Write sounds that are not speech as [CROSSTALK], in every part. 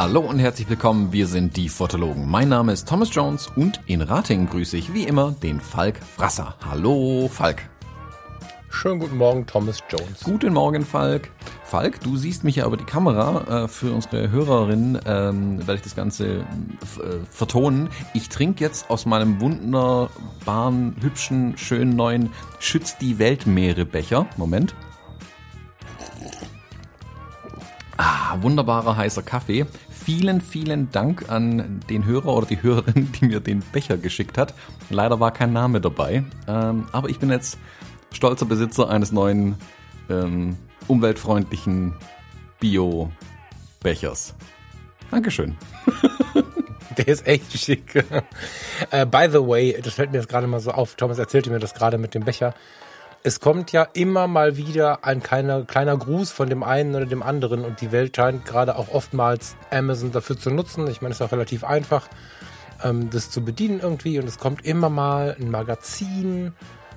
Hallo und herzlich willkommen, wir sind die Fotologen. Mein Name ist Thomas Jones und in Ratingen grüße ich wie immer den Falk Frasser. Hallo Falk. Schönen guten Morgen, Thomas Jones. Guten Morgen, Falk. Falk, du siehst mich ja über die Kamera. Äh, für unsere Hörerin ähm, werde ich das Ganze äh, vertonen. Ich trinke jetzt aus meinem wunderbaren, hübschen, schönen neuen Schütz die Weltmeere Becher. Moment. Ah, wunderbarer heißer Kaffee. Vielen, vielen Dank an den Hörer oder die Hörerin, [LAUGHS] die mir den Becher geschickt hat. Leider war kein Name dabei. Ähm, aber ich bin jetzt stolzer Besitzer eines neuen ähm, umweltfreundlichen Bio-Bechers. Dankeschön. [LAUGHS] Der ist echt schick. uh, by the way, das fällt mir jetzt gerade mal so auf. Thomas erzählte mir das gerade mit dem Becher es kommt ja immer mal wieder ein kleiner, kleiner Gruß von dem einen oder dem anderen und die Welt scheint gerade auch oftmals Amazon dafür zu nutzen. Ich meine, es ist auch relativ einfach, ähm, das zu bedienen irgendwie und es kommt immer mal ein Magazin,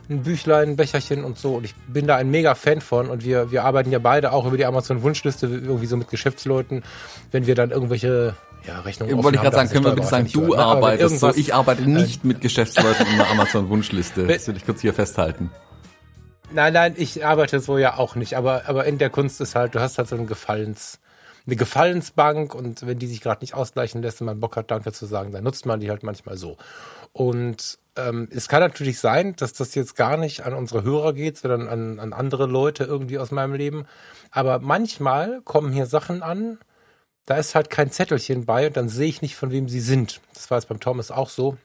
ein Büchlein, ein Becherchen und so. Und ich bin da ein mega Fan von. Und wir, wir arbeiten ja beide auch über die Amazon-Wunschliste irgendwie so mit Geschäftsleuten, wenn wir dann irgendwelche ja, Rechnung Wollte ich gerade sagen, können wir bitte sagen, du arbeitest so, ich arbeite nicht mit Geschäftsleuten in der [LAUGHS] Amazon-Wunschliste. Das will ich kurz hier festhalten. Nein, nein, ich arbeite so ja auch nicht, aber, aber in der Kunst ist halt, du hast halt so ein Gefallens, eine Gefallensbank und wenn die sich gerade nicht ausgleichen lässt und man Bock hat, Danke zu sagen, dann nutzt man die halt manchmal so. Und ähm, es kann natürlich sein, dass das jetzt gar nicht an unsere Hörer geht, sondern an, an andere Leute irgendwie aus meinem Leben. Aber manchmal kommen hier Sachen an, da ist halt kein Zettelchen bei und dann sehe ich nicht, von wem sie sind. Das war jetzt beim Thomas auch so.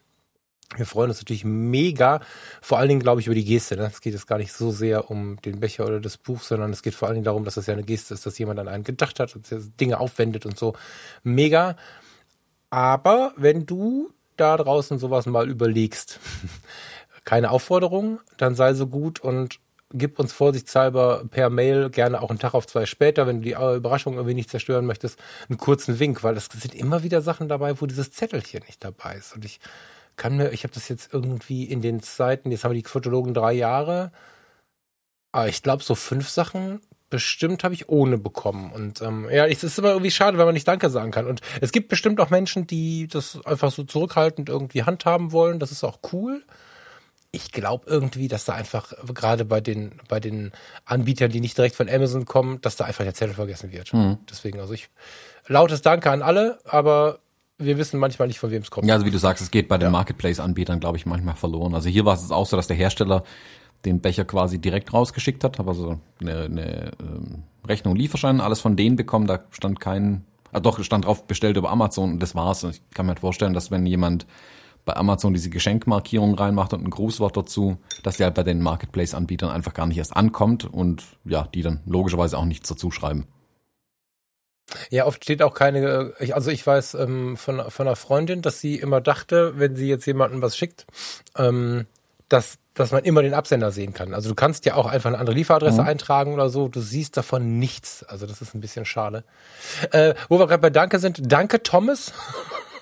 Wir freuen uns natürlich mega, vor allen Dingen, glaube ich, über die Geste. Ne? Es geht jetzt gar nicht so sehr um den Becher oder das Buch, sondern es geht vor allen Dingen darum, dass das ja eine Geste ist, dass jemand an einen gedacht hat und Dinge aufwendet und so. Mega. Aber wenn du da draußen sowas mal überlegst, [LAUGHS] keine Aufforderung, dann sei so gut und gib uns vorsichtshalber per Mail, gerne auch einen Tag auf zwei später, wenn du die Überraschung irgendwie nicht zerstören möchtest, einen kurzen Wink, weil es sind immer wieder Sachen dabei, wo dieses Zettelchen nicht dabei ist. Und ich kann mir, ich habe das jetzt irgendwie in den Zeiten, jetzt haben wir die Fotologen drei Jahre, aber ich glaube, so fünf Sachen bestimmt habe ich ohne bekommen. Und ähm, ja, es ist immer irgendwie schade, wenn man nicht Danke sagen kann. Und es gibt bestimmt auch Menschen, die das einfach so zurückhaltend irgendwie handhaben wollen. Das ist auch cool. Ich glaube irgendwie, dass da einfach gerade bei den bei den Anbietern, die nicht direkt von Amazon kommen, dass da einfach der Zettel vergessen wird. Mhm. Deswegen, also ich lautes Danke an alle, aber wir wissen manchmal nicht, von wem es kommt. Ja, also wie du sagst, es geht bei den ja. Marketplace-Anbietern, glaube ich, manchmal verloren. Also hier war es auch so, dass der Hersteller den Becher quasi direkt rausgeschickt hat, habe also eine, eine ähm, Rechnung, Lieferschein, alles von denen bekommen, da stand kein, ah doch, stand drauf bestellt über Amazon und das war's. Und ich kann mir halt vorstellen, dass wenn jemand bei Amazon diese Geschenkmarkierung reinmacht und ein Grußwort dazu, dass die halt bei den Marketplace-Anbietern einfach gar nicht erst ankommt und ja, die dann logischerweise auch nichts dazu schreiben. Ja, oft steht auch keine, also ich weiß ähm, von, von einer Freundin, dass sie immer dachte, wenn sie jetzt jemandem was schickt, ähm, dass, dass man immer den Absender sehen kann. Also du kannst ja auch einfach eine andere Lieferadresse mhm. eintragen oder so, du siehst davon nichts. Also das ist ein bisschen schade. Äh, wo wir gerade bei Danke sind, danke Thomas.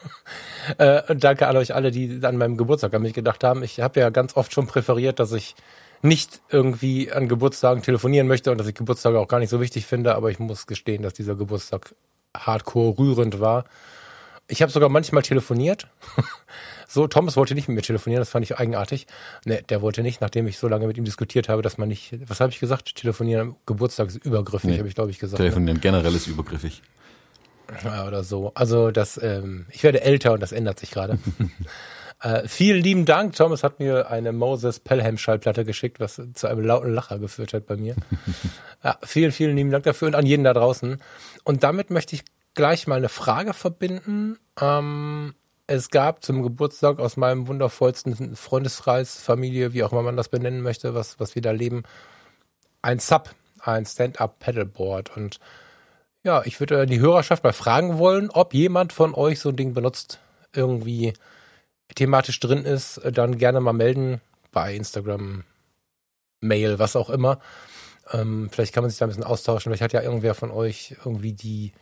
[LAUGHS] äh, und danke an euch alle, die an meinem Geburtstag an mich gedacht haben. Ich habe ja ganz oft schon präferiert, dass ich nicht irgendwie an Geburtstagen telefonieren möchte und dass ich Geburtstage auch gar nicht so wichtig finde, aber ich muss gestehen, dass dieser Geburtstag hardcore rührend war. Ich habe sogar manchmal telefoniert. [LAUGHS] so, Thomas wollte nicht mit mir telefonieren, das fand ich eigenartig. Ne, der wollte nicht, nachdem ich so lange mit ihm diskutiert habe, dass man nicht, was habe ich gesagt? Telefonieren am Geburtstag ist übergriffig, nee, habe ich glaube ich gesagt. Telefonieren ne? generell ist übergriffig. Ja, oder so. Also das, ähm, ich werde älter und das ändert sich gerade. [LAUGHS] Äh, vielen lieben Dank. Thomas hat mir eine Moses Pelham Schallplatte geschickt, was zu einem lauten Lacher geführt hat bei mir. [LAUGHS] ja, vielen, vielen lieben Dank dafür und an jeden da draußen. Und damit möchte ich gleich mal eine Frage verbinden. Ähm, es gab zum Geburtstag aus meinem wundervollsten Freundeskreis, Familie, wie auch immer man das benennen möchte, was, was wir da leben, ein Sub, ein Stand-Up Paddleboard. Und ja, ich würde die Hörerschaft mal fragen wollen, ob jemand von euch so ein Ding benutzt. Irgendwie thematisch drin ist, äh, dann gerne mal melden bei Instagram, Mail, was auch immer. Ähm, vielleicht kann man sich da ein bisschen austauschen. Vielleicht hat ja irgendwer von euch irgendwie die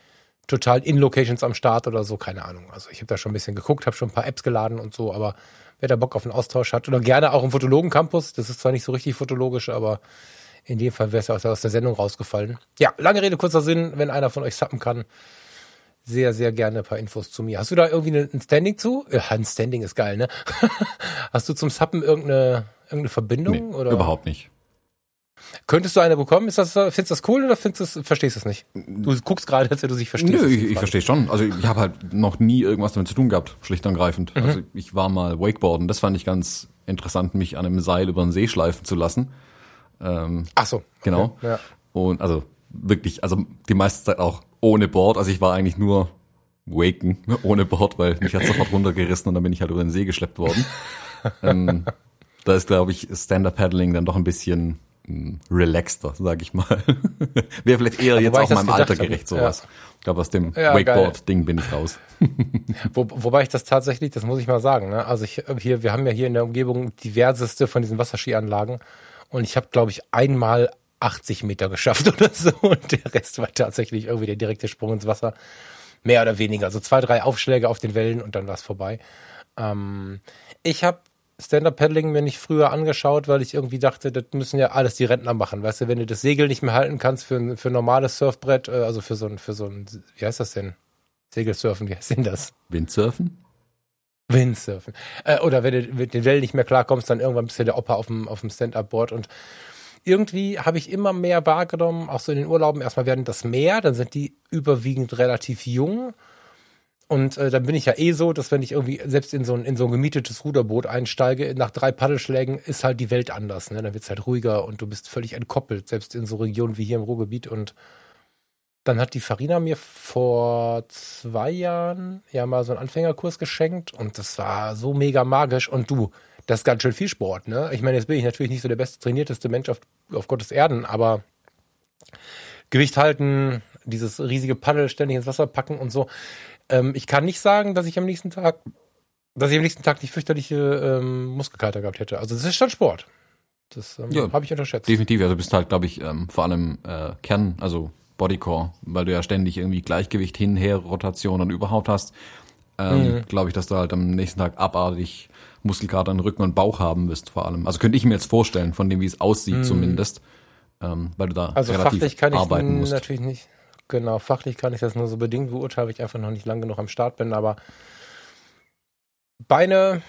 total in Locations am Start oder so, keine Ahnung. Also ich habe da schon ein bisschen geguckt, habe schon ein paar Apps geladen und so, aber wer da Bock auf einen Austausch hat oder gerne auch im Fotologen-Campus, das ist zwar nicht so richtig fotologisch, aber in dem Fall wäre es ja aus der Sendung rausgefallen. Ja, lange Rede, kurzer Sinn, wenn einer von euch sappen kann, sehr, sehr gerne ein paar Infos zu mir. Hast du da irgendwie ein Standing zu? Ja, ein Standing ist geil, ne? [LAUGHS] Hast du zum Sappen irgendeine, irgendeine Verbindung? Nee, oder? Überhaupt nicht. Könntest du eine bekommen? Ist das, findest du das cool oder findest du, verstehst du es nicht? Du guckst gerade, als du sich verstehst. Nö, ich, ich verstehe schon. Also ich habe halt noch nie irgendwas damit zu tun gehabt, schlicht und greifend. Mhm. Also ich war mal Wakeboarden, das fand ich ganz interessant, mich an einem Seil über den See schleifen zu lassen. Ähm, Ach so. Okay. Genau. Ja. Und also wirklich, also die meiste Zeit auch ohne Board. Also ich war eigentlich nur waken [LAUGHS] ohne Board, weil mich hat sofort runtergerissen und dann bin ich halt über den See geschleppt worden. [LAUGHS] ähm, da ist, glaube ich, Stand-Up-Paddling dann doch ein bisschen hm, relaxter, sag ich mal. [LAUGHS] Wäre vielleicht eher jetzt auch meinem Alter gerecht sowas. Ja. Ich glaube, aus dem ja, Wakeboard-Ding bin ich raus. Wo, wobei ich das tatsächlich, das muss ich mal sagen, ne? also ich hier, wir haben ja hier in der Umgebung diverseste von diesen Wasserskianlagen und ich habe, glaube ich, einmal 80 Meter geschafft [LAUGHS] oder so und der Rest war tatsächlich irgendwie der direkte Sprung ins Wasser. Mehr oder weniger. Also zwei, drei Aufschläge auf den Wellen und dann war es vorbei. Ähm, ich habe Stand-Up-Paddling mir nicht früher angeschaut, weil ich irgendwie dachte, das müssen ja alles die Rentner machen. Weißt du, wenn du das Segel nicht mehr halten kannst für ein, für ein normales Surfbrett, äh, also für so ein, für so ein, wie heißt das denn? Segelsurfen, wie heißt denn das? Windsurfen? Windsurfen. Äh, oder wenn du mit den Wellen nicht mehr klarkommst, dann irgendwann bist du der Opa auf dem, auf dem Stand-Up-Board und irgendwie habe ich immer mehr wahrgenommen, auch so in den Urlauben. Erstmal werden das mehr, dann sind die überwiegend relativ jung. Und äh, dann bin ich ja eh so, dass wenn ich irgendwie selbst in so ein, in so ein gemietetes Ruderboot einsteige, nach drei Paddelschlägen ist halt die Welt anders. Ne? Dann wird's halt ruhiger und du bist völlig entkoppelt, selbst in so Regionen wie hier im Ruhrgebiet. Und dann hat die Farina mir vor zwei Jahren ja mal so einen Anfängerkurs geschenkt und das war so mega magisch. Und du, das ist ganz schön viel Sport, ne? Ich meine, jetzt bin ich natürlich nicht so der best trainierteste Mensch auf, auf Gottes Erden, aber Gewicht halten, dieses riesige Paddel ständig ins Wasser packen und so. Ähm, ich kann nicht sagen, dass ich am nächsten Tag, dass ich am nächsten Tag nicht fürchterliche ähm, Muskelkater gehabt hätte. Also das ist schon Sport. Das ähm, ja, habe ich unterschätzt. Definitiv. Also du bist halt, glaube ich, ähm, vor allem äh, Kern, also Bodycore, weil du ja ständig irgendwie Gleichgewicht hin, her, Rotation und überhaupt hast. Ähm, mhm. Glaube ich, dass du halt am nächsten Tag abartig Muskelkater in Rücken und Bauch haben wirst vor allem. Also könnte ich mir jetzt vorstellen, von dem, wie es aussieht mhm. zumindest, ähm, weil du da also relativ fachlich kann arbeiten ich musst. natürlich nicht. Genau, fachlich kann ich das nur so bedingt beurteilen, weil ich einfach noch nicht lang genug am Start bin, aber Beine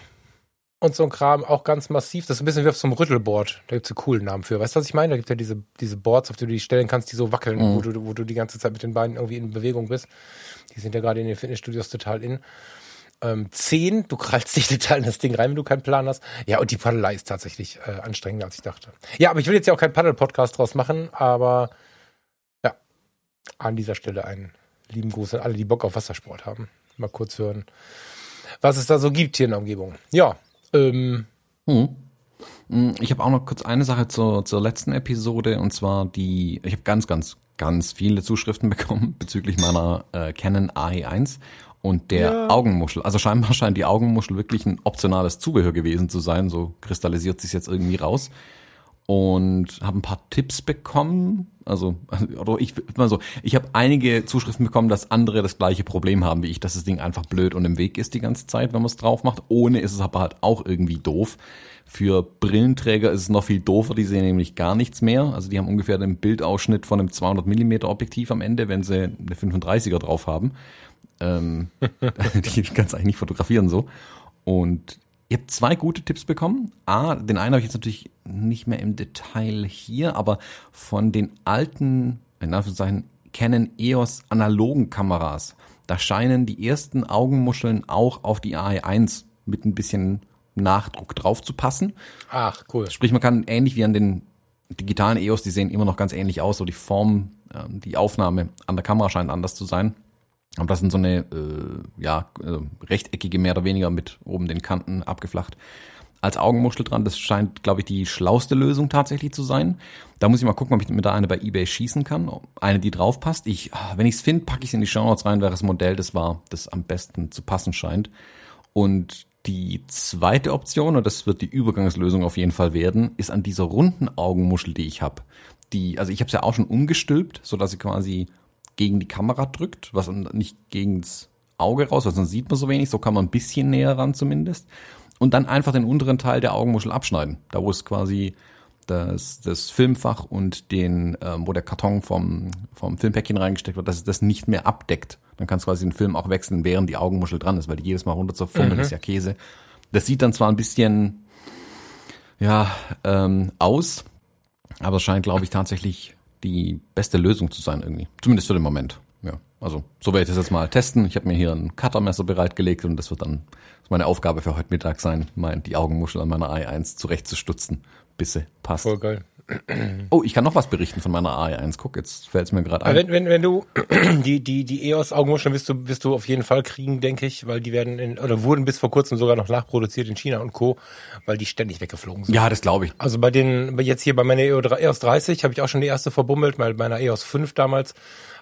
und so ein Kram auch ganz massiv. Das ist ein bisschen wie auf so einem Rüttelboard. Da gibt es einen coolen Namen für. Weißt du, was ich meine? Da gibt es ja diese, diese Boards, auf die du die stellen kannst, die so wackeln, mhm. wo, du, wo du die ganze Zeit mit den Beinen irgendwie in Bewegung bist. Die sind ja gerade in den Fitnessstudios total in ähm, 10. Du krallst dich [LAUGHS] total in das Ding rein, wenn du keinen Plan hast. Ja, und die Paddelei ist tatsächlich äh, anstrengender, als ich dachte. Ja, aber ich will jetzt ja auch keinen Paddel-Podcast draus machen, aber ja, an dieser Stelle einen lieben Gruß an alle, die Bock auf Wassersport haben. Mal kurz hören, was es da so gibt hier in der Umgebung. Ja, ähm. Hm. Ich habe auch noch kurz eine Sache zur, zur letzten Episode und zwar die, ich habe ganz, ganz, ganz viele Zuschriften [LAUGHS] bekommen bezüglich meiner äh, Canon AE1 und der ja. Augenmuschel. Also scheinbar scheint die Augenmuschel wirklich ein optionales Zubehör gewesen zu sein. So kristallisiert sich jetzt irgendwie raus. Und habe ein paar Tipps bekommen. Also, [LAUGHS] oder ich mal so, ich habe einige Zuschriften bekommen, dass andere das gleiche Problem haben wie ich, dass das Ding einfach blöd und im Weg ist die ganze Zeit, wenn man es drauf macht. Ohne ist es aber halt auch irgendwie doof. Für Brillenträger ist es noch viel doofer, die sehen nämlich gar nichts mehr. Also die haben ungefähr den Bildausschnitt von einem 200 Millimeter Objektiv am Ende, wenn sie eine 35er drauf haben. Ähm, [LAUGHS] die kannst du eigentlich nicht fotografieren so. Und ihr habt zwei gute Tipps bekommen. A, den einen habe ich jetzt natürlich nicht mehr im Detail hier, aber von den alten, in Anführungszeichen, Canon EOS analogen Kameras, da scheinen die ersten Augenmuscheln auch auf die AE1 mit ein bisschen Nachdruck drauf zu passen. Ach, cool. Sprich, man kann ähnlich wie an den digitalen EOS, die sehen immer noch ganz ähnlich aus, so die Form, ähm, die Aufnahme an der Kamera scheint anders zu sein. Aber das sind so eine, äh, ja, äh, rechteckige mehr oder weniger mit oben den Kanten abgeflacht. Als Augenmuschel dran, das scheint, glaube ich, die schlauste Lösung tatsächlich zu sein. Da muss ich mal gucken, ob ich mit da eine bei eBay schießen kann. Eine, die drauf passt. Ich, ah, wenn ich es finde, packe ich es in die Show Notes rein, welches Modell das war, das am besten zu passen scheint. Und die zweite Option, und das wird die Übergangslösung auf jeden Fall werden, ist an dieser runden Augenmuschel, die ich habe. Die, also ich habe es ja auch schon umgestülpt, so dass sie quasi gegen die Kamera drückt, was nicht gegens Auge raus, weil sonst sieht man so wenig, so kann man ein bisschen näher ran zumindest. Und dann einfach den unteren Teil der Augenmuschel abschneiden, da wo es quasi das, das Filmfach und den, ähm, wo der Karton vom, vom Filmpäckchen reingesteckt wird, dass es das nicht mehr abdeckt. Dann kannst du quasi den Film auch wechseln, während die Augenmuschel dran ist, weil die jedes Mal runter zur Fummel mhm. ist ja Käse. Das sieht dann zwar ein bisschen ja, ähm, aus, aber es scheint, glaube ich, tatsächlich die beste Lösung zu sein irgendwie. Zumindest für den Moment. Ja, also so werde ich das jetzt mal testen. Ich habe mir hier ein Cuttermesser bereitgelegt und das wird dann meine Aufgabe für heute Mittag sein, mein, die Augenmuschel an meiner i1 zurechtzustutzen, bis sie passt. Voll geil. Oh, ich kann noch was berichten von meiner AI1. Guck, jetzt fällt es mir gerade ein. Wenn, wenn, wenn du [CLEARS THROAT] die, die, die EOS-Augenmuscheln wirst du, wirst du auf jeden Fall kriegen, denke ich, weil die werden in, oder wurden bis vor kurzem sogar noch nachproduziert in China und Co., weil die ständig weggeflogen sind. Ja, das glaube ich. Also bei den, jetzt hier bei meiner EOS 30 habe ich auch schon die erste verbummelt, bei meiner EOS 5 damals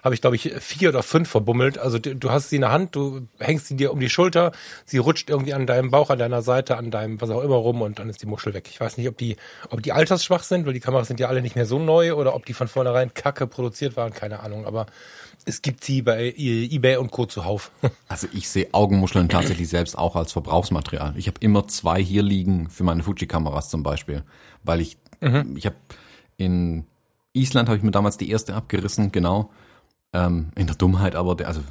habe ich, glaube ich, vier oder fünf verbummelt. Also du, hast sie in der Hand, du hängst sie dir um die Schulter, sie rutscht irgendwie an deinem Bauch, an deiner Seite, an deinem was auch immer rum und dann ist die Muschel weg. Ich weiß nicht, ob die, ob die altersschwach sind, weil die Kameras sind ja alle nicht mehr so neu oder ob die von vornherein kacke produziert waren, keine Ahnung. Aber es gibt sie bei eBay und Co. zuhauf. [LAUGHS] Also ich sehe Augenmuscheln tatsächlich selbst auch als Verbrauchsmaterial. Ich habe immer zwei hier liegen für meine Fuji-Kameras zum Beispiel, weil ich, mhm. ich habe in Island habe ich mir damals die erste abgerissen, genau. Ähm, in der Dummheit aber, der, also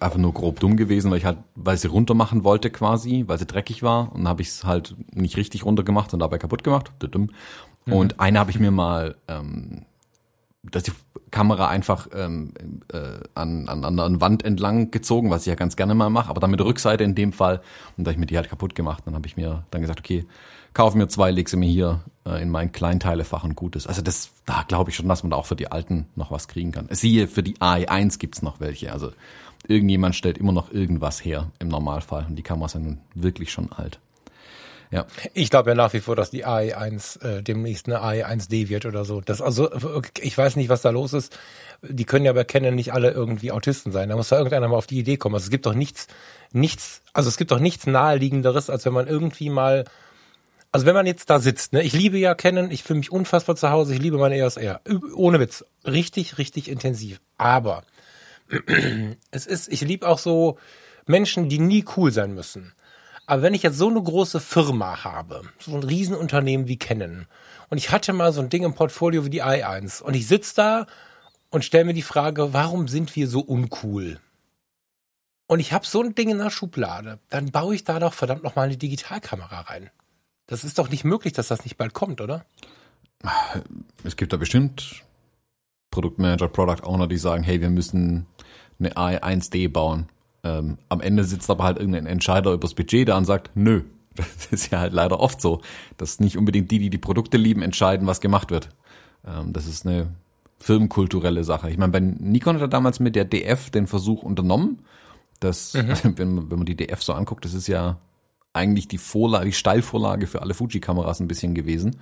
einfach nur grob dumm gewesen, weil ich halt, weil sie runter machen wollte quasi, weil sie dreckig war und dann habe ich es halt nicht richtig runter gemacht und dabei kaputt gemacht. Mhm. Und eine habe ich mir mal, ähm, dass die Kamera einfach ähm, äh, an, an, an der Wand entlang gezogen, was ich ja ganz gerne mal mache, aber dann mit der Rückseite in dem Fall. Und da ich mir die halt kaputt gemacht, dann habe ich mir dann gesagt, okay, kaufe mir zwei, leg sie mir hier in mein Kleinteilefach und gut ist. Also das, da glaube ich schon, dass man da auch für die Alten noch was kriegen kann. Siehe, für die AI1 gibt's noch welche. Also irgendjemand stellt immer noch irgendwas her im Normalfall. Und die Kameras sind nun wirklich schon alt. Ja. Ich glaube ja nach wie vor, dass die AI1 äh, demnächst eine AI1D wird oder so. Das also ich weiß nicht, was da los ist. Die können ja bei Canon nicht alle irgendwie Autisten sein. Da muss da irgendeiner mal auf die Idee kommen. Also es gibt doch nichts, nichts, also es gibt doch nichts naheliegenderes, als wenn man irgendwie mal also wenn man jetzt da sitzt, ne, ich liebe ja Canon, ich fühle mich unfassbar zu Hause, ich liebe meine EOS R. Ohne Witz. Richtig, richtig intensiv. Aber [CLEARS THROAT] es ist, ich liebe auch so Menschen, die nie cool sein müssen. Aber wenn ich jetzt so eine große Firma habe, so ein Riesenunternehmen wie Canon, und ich hatte mal so ein Ding im Portfolio wie die i1, und ich sitze da und stelle mir die Frage, warum sind wir so uncool? Und ich habe so ein Ding in der Schublade, dann baue ich da doch verdammt nochmal eine Digitalkamera rein. Das ist doch nicht möglich, dass das nicht bald kommt, oder? Es gibt da bestimmt Produktmanager, Product Owner, die sagen, hey, wir müssen eine i1D bauen. Ähm, am Ende sitzt aber halt irgendein Entscheider übers Budget da und sagt, nö. [LAUGHS] Das ist ja halt leider oft so, dass nicht unbedingt die, die die Produkte lieben, entscheiden, was gemacht wird. Ähm, das ist eine firmenkulturelle Sache. Ich meine, bei Nikon hat er damals mit der DF den Versuch unternommen. Das, mhm. [LAUGHS] wenn, wenn man die DF so anguckt, das ist ja eigentlich die Vorlage, die Steilvorlage für alle Fuji-Kameras ein bisschen gewesen.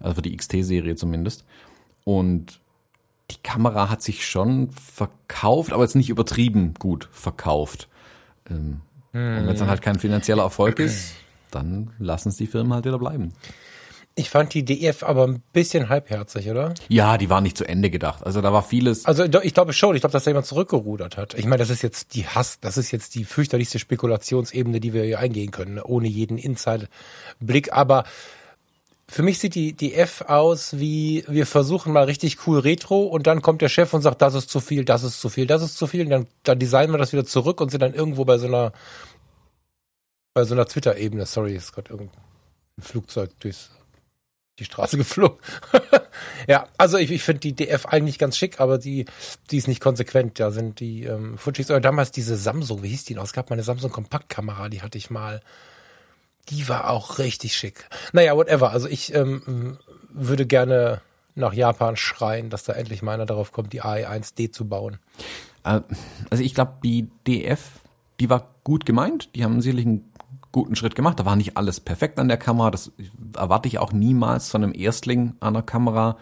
Also für die XT-Serie zumindest. Und die Kamera hat sich schon verkauft, aber jetzt nicht übertrieben gut verkauft. Ähm, hm. Und wenn es dann halt kein finanzieller Erfolg ist, dann lassen es die Firmen halt wieder bleiben. Ich fand die DF aber ein bisschen halbherzig, oder? Ja, die war nicht zu Ende gedacht. Also da war vieles. Also ich glaube schon, ich glaube, dass da jemand zurückgerudert hat. Ich meine, das ist jetzt die Hass, das ist jetzt die fürchterlichste Spekulationsebene, die wir hier eingehen können, ne? ohne jeden Inside-Blick. Aber für mich sieht die, die F aus wie, wir versuchen mal richtig cool Retro und dann kommt der Chef und sagt, das ist zu viel, das ist zu viel, das ist zu viel. Und dann, dann designen wir das wieder zurück und sind dann irgendwo bei so einer, bei so einer Twitter-Ebene. Sorry, ist gerade irgendein Flugzeug durchs die Straße [LAUGHS] geflogen. ja, also ich, ich finde die DF eigentlich ganz schick, aber die, die ist nicht konsequent. Da sind die ähm, Fujis oder damals diese Samsung, wie hieß die noch? Es gab mal eine Samsung Kompaktkamera, die hatte ich mal. Die war auch richtig schick. Naja, whatever. Also ich ähm, würde gerne nach Japan schreien, dass da endlich mal einer darauf kommt, die AE1D zu bauen. Äh, also ich glaube, die DF, die war gut gemeint. Die haben sicherlich einen guten Schritt gemacht. Da war nicht alles perfekt an der Kamera. Das erwarte ich auch niemals von einem Erstling an der Kamera.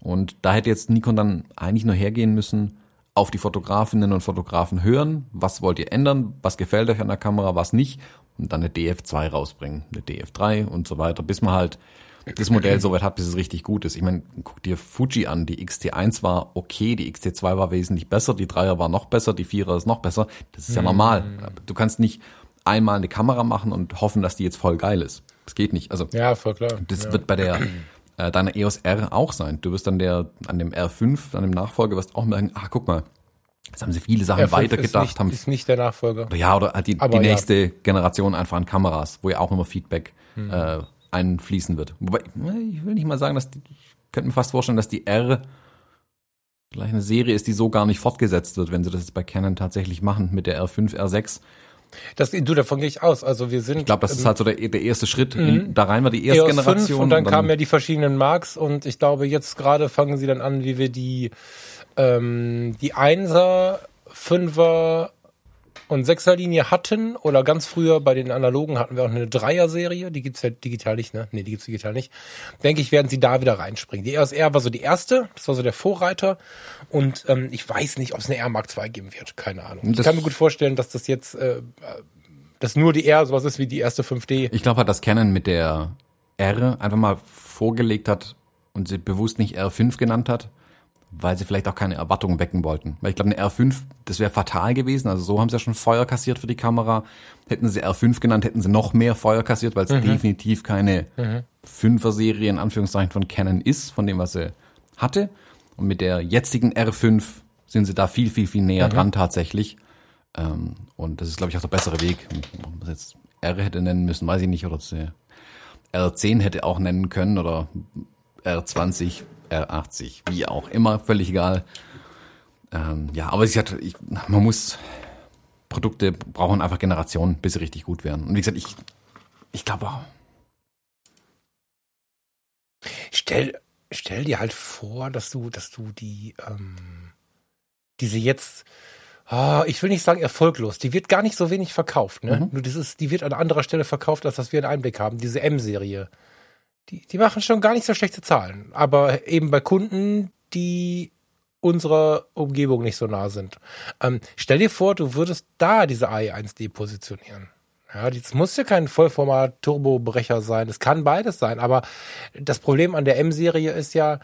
Und da hätte jetzt Nikon dann eigentlich nur hergehen müssen, auf die Fotografinnen und Fotografen hören. Was wollt ihr ändern? Was gefällt euch an der Kamera? Was nicht? Und dann eine DF2 rausbringen, eine DF3 und so weiter, bis man halt das Modell so weit hat, bis es richtig gut ist. Ich meine, guck dir Fuji an, die XT1 war okay, die XT2 war wesentlich besser, die 3er war noch besser, die 4er ist noch besser. Das ist ja normal. Du kannst nicht einmal eine Kamera machen und hoffen, dass die jetzt voll geil ist. Das geht nicht. Also Ja, voll klar. das ja. wird bei der äh, deiner EOS R auch sein. Du wirst dann der an dem R5, an dem Nachfolger, wirst auch merken, ah, guck mal, jetzt haben sie viele Sachen R5 weitergedacht, ist nicht, haben ist nicht der Nachfolger. ja, oder halt die, die ja. nächste Generation einfach an Kameras, wo ja auch immer Feedback Hm. äh, einfließen wird. Wobei, ich will nicht mal sagen, dass die, ich könnte mir fast vorstellen, dass die R vielleicht eine Serie ist, die so gar nicht fortgesetzt wird, wenn sie das jetzt bei Canon tatsächlich machen mit der R5, R6. Das, du, davon gehe ich aus. Also wir sind. Ich glaube, das ist halt so der, der erste Schritt. In, da rein war die erste EOS 5 Generation. und dann kamen ja die verschiedenen Marks und ich glaube, jetzt gerade fangen sie dann an, wie wir die, ähm, die 1er, 5er und 6er Linie hatten oder ganz früher bei den analogen hatten wir auch eine 3er Serie, die gibt's ja digital nicht, ne? Nee, die gibt's digital nicht. Denke ich, werden sie da wieder reinspringen. Die EOS R war so die erste, das war so der Vorreiter und ähm, ich weiß nicht, ob es eine R Mark II geben wird, keine Ahnung. ich Das- kann mir gut vorstellen, dass das jetzt äh, dass nur die R sowas ist wie die erste 5D. Ich glaube halt, dass Canon mit der R einfach mal vorgelegt hat und sie bewusst nicht R5 genannt hat, weil sie vielleicht auch keine Erwartungen wecken wollten. Weil ich glaube, eine R5, das wäre fatal gewesen. Also so haben sie ja schon Feuer kassiert für die Kamera. Hätten sie R5 genannt, hätten sie noch mehr Feuer kassiert, weil es definitiv keine Fünfer-Serie in Anführungszeichen von Canon ist, von dem, was sie hatte. Und mit der jetzigen R5 sind sie da viel, viel, viel näher dran tatsächlich. Ähm, und das ist, glaube ich, auch der bessere Weg. Ob man jetzt R hätte nennen müssen, weiß ich nicht, oder sie R10 hätte auch nennen können oder R20, R80, wie auch immer, völlig egal. Ähm, ja, aber ich hatte, ich, man muss Produkte brauchen einfach Generationen, bis sie richtig gut werden. Und wie gesagt, ich, ich glaube auch. Stell, stell dir halt vor, dass du, dass du die, ähm, diese jetzt, ah, ich will nicht sagen erfolglos, die wird gar nicht so wenig verkauft, ne? Nur das ist, die wird an anderer Stelle verkauft, als dass wir einen Einblick haben. Diese M-Serie. Die, die machen schon gar nicht so schlechte Zahlen. Aber eben bei Kunden, die unserer Umgebung nicht so nah sind. Ähm, stell dir vor, du würdest da diese AE1D positionieren. Ja, das muss ja kein Vollformat-Turbobrecher sein. Das kann beides sein. Aber das Problem an der M-Serie ist ja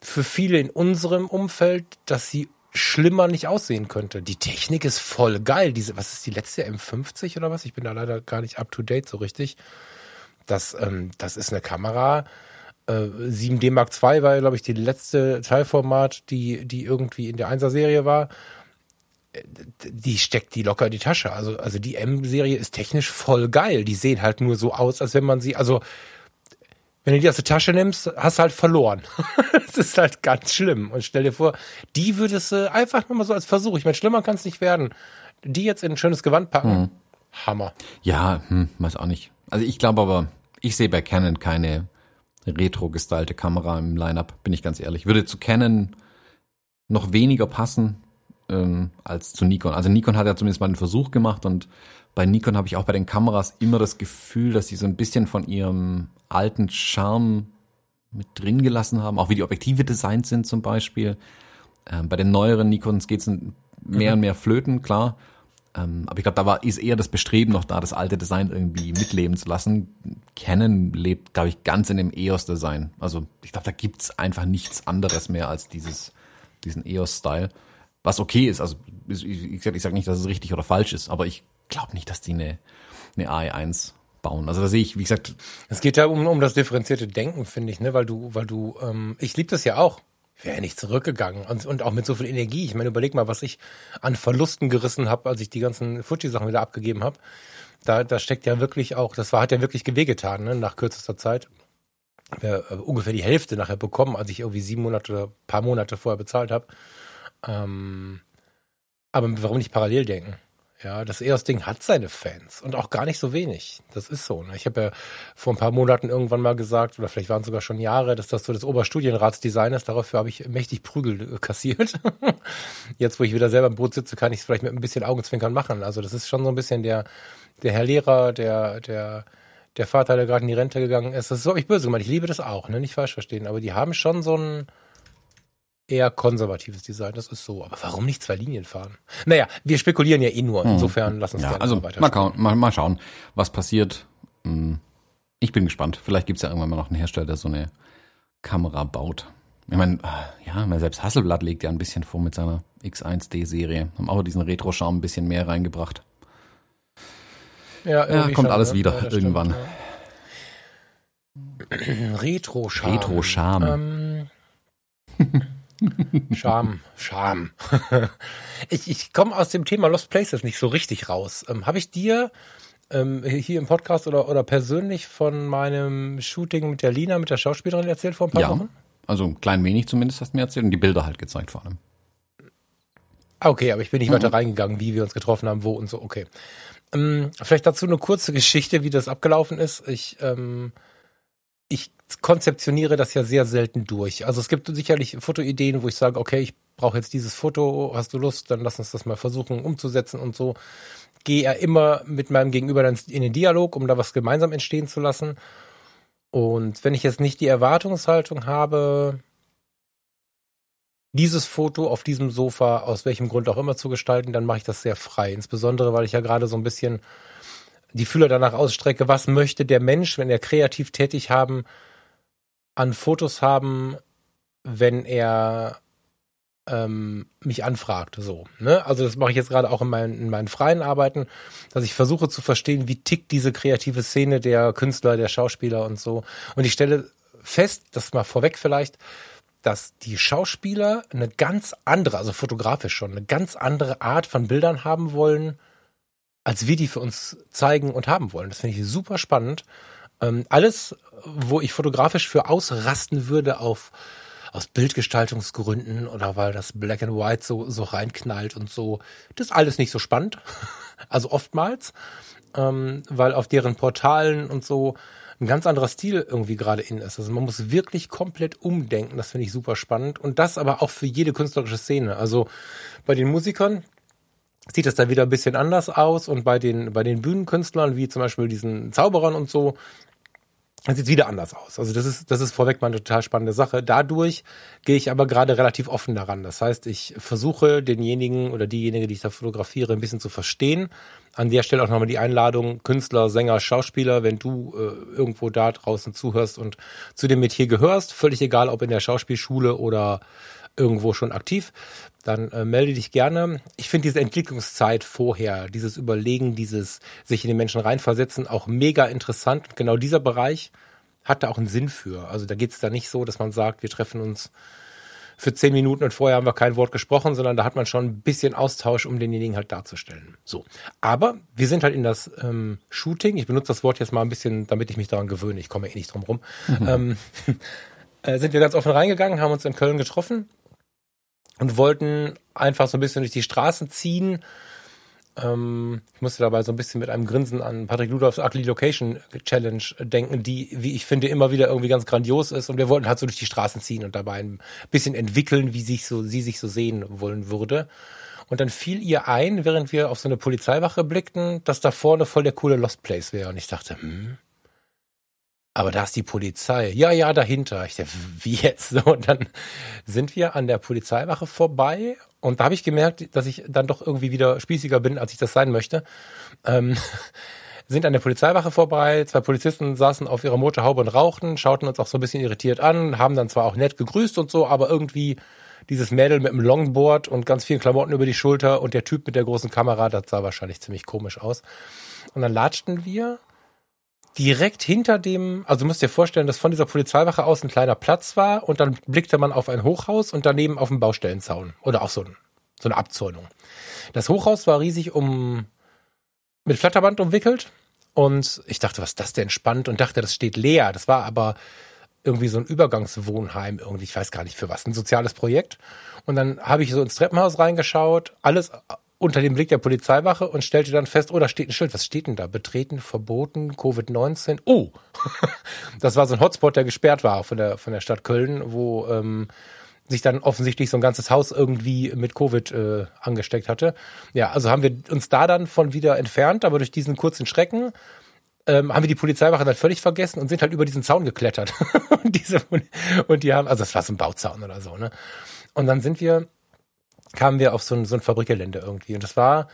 für viele in unserem Umfeld, dass sie schlimmer nicht aussehen könnte. Die Technik ist voll geil. Diese, was ist die letzte M50 oder was? Ich bin da leider gar nicht up to date so richtig. Das, ähm, das ist eine Kamera. Äh, 7D Mark II war, glaube ich, die letzte Teilformat, die, die irgendwie in der 1er Serie war die steckt die locker in die Tasche. Also, also die M-Serie ist technisch voll geil. Die sehen halt nur so aus, als wenn man sie, also wenn du die aus der Tasche nimmst, hast du halt verloren. [LAUGHS] das ist halt ganz schlimm. Und stell dir vor, die würdest du einfach nur mal so als Versuch, ich meine, schlimmer kann es nicht werden, die jetzt in ein schönes Gewand packen. Hammer. Ja, hm, weiß auch nicht. Also ich glaube aber, ich sehe bei Canon keine retro-gestylte Kamera im Lineup, bin ich ganz ehrlich. Würde zu Canon noch weniger passen ähm, als zu Nikon. Also Nikon hat ja zumindest mal einen Versuch gemacht und bei Nikon habe ich auch bei den Kameras immer das Gefühl, dass sie so ein bisschen von ihrem alten Charme mit drin gelassen haben, auch wie die Objektive designt sind zum Beispiel. Ähm, bei den neueren Nikons geht's ein- mehr und mehr flöten, klar. Ähm, aber ich glaube, da war ist eher das Bestreben noch da, das alte Design irgendwie mitleben zu lassen. Canon lebt, glaube ich, ganz in dem EOS-Design. Also ich glaube, da gibt's einfach nichts anderes mehr als dieses, diesen EOS-Style. Was okay ist. Also ich, ich, ich sage nicht, dass es richtig oder falsch ist, aber ich glaube nicht, dass die eine, eine AE1 bauen. Also da sehe ich, wie gesagt, Es geht ja um, um das differenzierte Denken, finde ich, ne? Weil du, weil du, ähm, ich liebe das ja auch. Ich wäre ja nicht zurückgegangen und, und auch mit so viel Energie. Ich meine, überleg mal, was ich an Verlusten gerissen habe, als ich die ganzen Fuji-Sachen wieder abgegeben habe. Da, da steckt ja wirklich auch, das war, hat ja wirklich wehgetan, ne? nach kürzester Zeit. Ja, äh, ungefähr die Hälfte nachher bekommen, als ich irgendwie sieben Monate oder paar Monate vorher bezahlt habe. Ähm, aber warum nicht parallel denken? Ja, das EOS-Ding hat seine Fans und auch gar nicht so wenig. Das ist so. Ne? Ich habe ja vor ein paar Monaten irgendwann mal gesagt, oder vielleicht waren es sogar schon Jahre, dass das so das Oberstudienratsdesign ist. Dafür habe ich mächtig Prügel äh, kassiert. [LAUGHS] Jetzt, wo ich wieder selber im Boot sitze, kann ich es vielleicht mit ein bisschen Augenzwinkern machen. Also das ist schon so ein bisschen der, der Herr Lehrer, der, der, der Vater, der gerade in die Rente gegangen ist. Das ist so nicht böse gemeint. Ich liebe das auch, ne? nicht falsch verstehen. Aber die haben schon so ein eher konservatives Design. Das ist so. Aber warum nicht zwei Linien fahren? Naja, wir spekulieren ja eh nur. Insofern lass uns ja, also so weiter. mal, mal, mal schauen, was passiert. Hm. Ich bin gespannt. Vielleicht gibt's ja irgendwann mal noch einen Hersteller, der so eine Kamera baut. Ich meine, ja, selbst Hasselblatt legt ja ein bisschen vor mit seiner X1D-Serie. Haben auch diesen Retro-Charme ein bisschen mehr reingebracht. Ja, ja kommt schon, alles ne? wieder ja, irgendwann. [CLEARS THROAT] Retro-Charme. Retro-Charme. Ähm, [LAUGHS] Charme, Charme. [LAUGHS] ich ich komme aus dem Thema Lost Places nicht so richtig raus. Ähm, Habe ich dir ähm, hier im Podcast oder, oder persönlich von meinem Shooting mit der Lina, mit der Schauspielerin erzählt vor ein paar ja, Wochen? Also ein klein wenig zumindest hast du mir erzählt und die Bilder halt gezeigt vor allem. Okay, aber ich bin nicht mhm. weiter reingegangen, wie wir uns getroffen haben, wo und so. Okay. Ähm, vielleicht dazu eine kurze Geschichte, wie das abgelaufen ist. Ich, ähm, ich konzeptioniere das ja sehr selten durch. Also es gibt sicherlich Fotoideen, wo ich sage, okay, ich brauche jetzt dieses Foto, hast du Lust, dann lass uns das mal versuchen umzusetzen und so. Gehe ja immer mit meinem Gegenüber dann in den Dialog, um da was gemeinsam entstehen zu lassen. Und wenn ich jetzt nicht die Erwartungshaltung habe, dieses Foto auf diesem Sofa aus welchem Grund auch immer zu gestalten, dann mache ich das sehr frei. Insbesondere, weil ich ja gerade so ein bisschen die Fühler danach ausstrecke, was möchte der Mensch, wenn er kreativ tätig haben, an Fotos haben, wenn er ähm, mich anfragt. So, ne? Also das mache ich jetzt gerade auch in meinen, in meinen freien Arbeiten, dass ich versuche zu verstehen, wie tickt diese kreative Szene der Künstler, der Schauspieler und so. Und ich stelle fest, das mal vorweg vielleicht, dass die Schauspieler eine ganz andere, also fotografisch schon, eine ganz andere Art von Bildern haben wollen, als wir die für uns zeigen und haben wollen. Das finde ich super spannend. Ähm, alles, wo ich fotografisch für ausrasten würde auf aus Bildgestaltungsgründen oder weil das Black and White so, so reinknallt und so, das ist alles nicht so spannend. [LAUGHS] also oftmals, ähm, weil auf deren Portalen und so ein ganz anderer Stil irgendwie gerade in ist. Also man muss wirklich komplett umdenken. Das finde ich super spannend. Und das aber auch für jede künstlerische Szene. Also bei den Musikern sieht das da wieder ein bisschen anders aus. Und bei den, bei den Bühnenkünstlern, wie zum Beispiel diesen Zauberern und so, sieht wieder anders aus. Also das ist, das ist vorweg mal eine total spannende Sache. Dadurch gehe ich aber gerade relativ offen daran. Das heißt, ich versuche denjenigen oder diejenige, die ich da fotografiere, ein bisschen zu verstehen, an der Stelle auch nochmal die Einladung, Künstler, Sänger, Schauspieler, wenn du äh, irgendwo da draußen zuhörst und zu dem Metier gehörst, völlig egal, ob in der Schauspielschule oder irgendwo schon aktiv, dann äh, melde dich gerne. Ich finde diese Entwicklungszeit vorher, dieses Überlegen, dieses sich in den Menschen reinversetzen, auch mega interessant. Und genau dieser Bereich hat da auch einen Sinn für. Also da geht es da nicht so, dass man sagt, wir treffen uns für zehn Minuten und vorher haben wir kein Wort gesprochen, sondern da hat man schon ein bisschen Austausch, um denjenigen halt darzustellen. So. Aber wir sind halt in das ähm, Shooting. Ich benutze das Wort jetzt mal ein bisschen, damit ich mich daran gewöhne. Ich komme eh nicht drum rum. Mhm. Ähm, [LAUGHS] äh, sind wir ganz offen reingegangen, haben uns in Köln getroffen und wollten einfach so ein bisschen durch die Straßen ziehen ähm, ich musste dabei so ein bisschen mit einem Grinsen an Patrick Ludolfs Ugly Location Challenge denken, die, wie ich finde, immer wieder irgendwie ganz grandios ist. Und wir wollten halt so durch die Straßen ziehen und dabei ein bisschen entwickeln, wie sich so, sie sich so sehen wollen würde. Und dann fiel ihr ein, während wir auf so eine Polizeiwache blickten, dass da vorne voll der coole Lost Place wäre. Und ich dachte, hm, aber da ist die Polizei. Ja, ja, dahinter. Ich dachte, wie jetzt? [LAUGHS] So, und dann sind wir an der Polizeiwache vorbei und da habe ich gemerkt, dass ich dann doch irgendwie wieder spießiger bin, als ich das sein möchte. Ähm, [LAUGHS] sind an der Polizeiwache vorbei, zwei Polizisten saßen auf ihrer Motorhaube und rauchten, schauten uns auch so ein bisschen irritiert an, haben dann zwar auch nett gegrüßt und so, aber irgendwie dieses Mädel mit dem Longboard und ganz vielen Klamotten über die Schulter und der Typ mit der großen Kamera, das sah wahrscheinlich ziemlich komisch aus. Und dann latschten wir direkt hinter dem, also du musst dir vorstellen, dass von dieser Polizeiwache aus ein kleiner Platz war und dann blickte man auf ein Hochhaus und daneben auf einen Baustellenzaun oder auf so, ein, so eine Abzäunung. Das Hochhaus war riesig um mit Flatterband umwickelt und ich dachte, was ist das denn spannend und dachte, das steht leer. Das war aber irgendwie so ein Übergangswohnheim irgendwie, ich weiß gar nicht für was, ein soziales Projekt. Und dann habe ich so ins Treppenhaus reingeschaut, alles unter dem Blick der Polizeiwache und stellte dann fest, oh, da steht ein Schild. Was steht denn da? Betreten, verboten, Covid-19. Oh, [LAUGHS] das war so ein Hotspot, der gesperrt war von der, von der Stadt Köln, wo ähm, sich dann offensichtlich so ein ganzes Haus irgendwie mit Covid äh, angesteckt hatte. Ja, also haben wir uns da dann von wieder entfernt, aber durch diesen kurzen Schrecken ähm, haben wir die Polizeiwache dann völlig vergessen und sind halt über diesen Zaun geklettert. [LAUGHS] und, diese, und die haben, also das war so ein Bauzaun oder so, ne? Und dann sind wir kamen wir auf so ein, so ein Fabrikgelände irgendwie. Und das war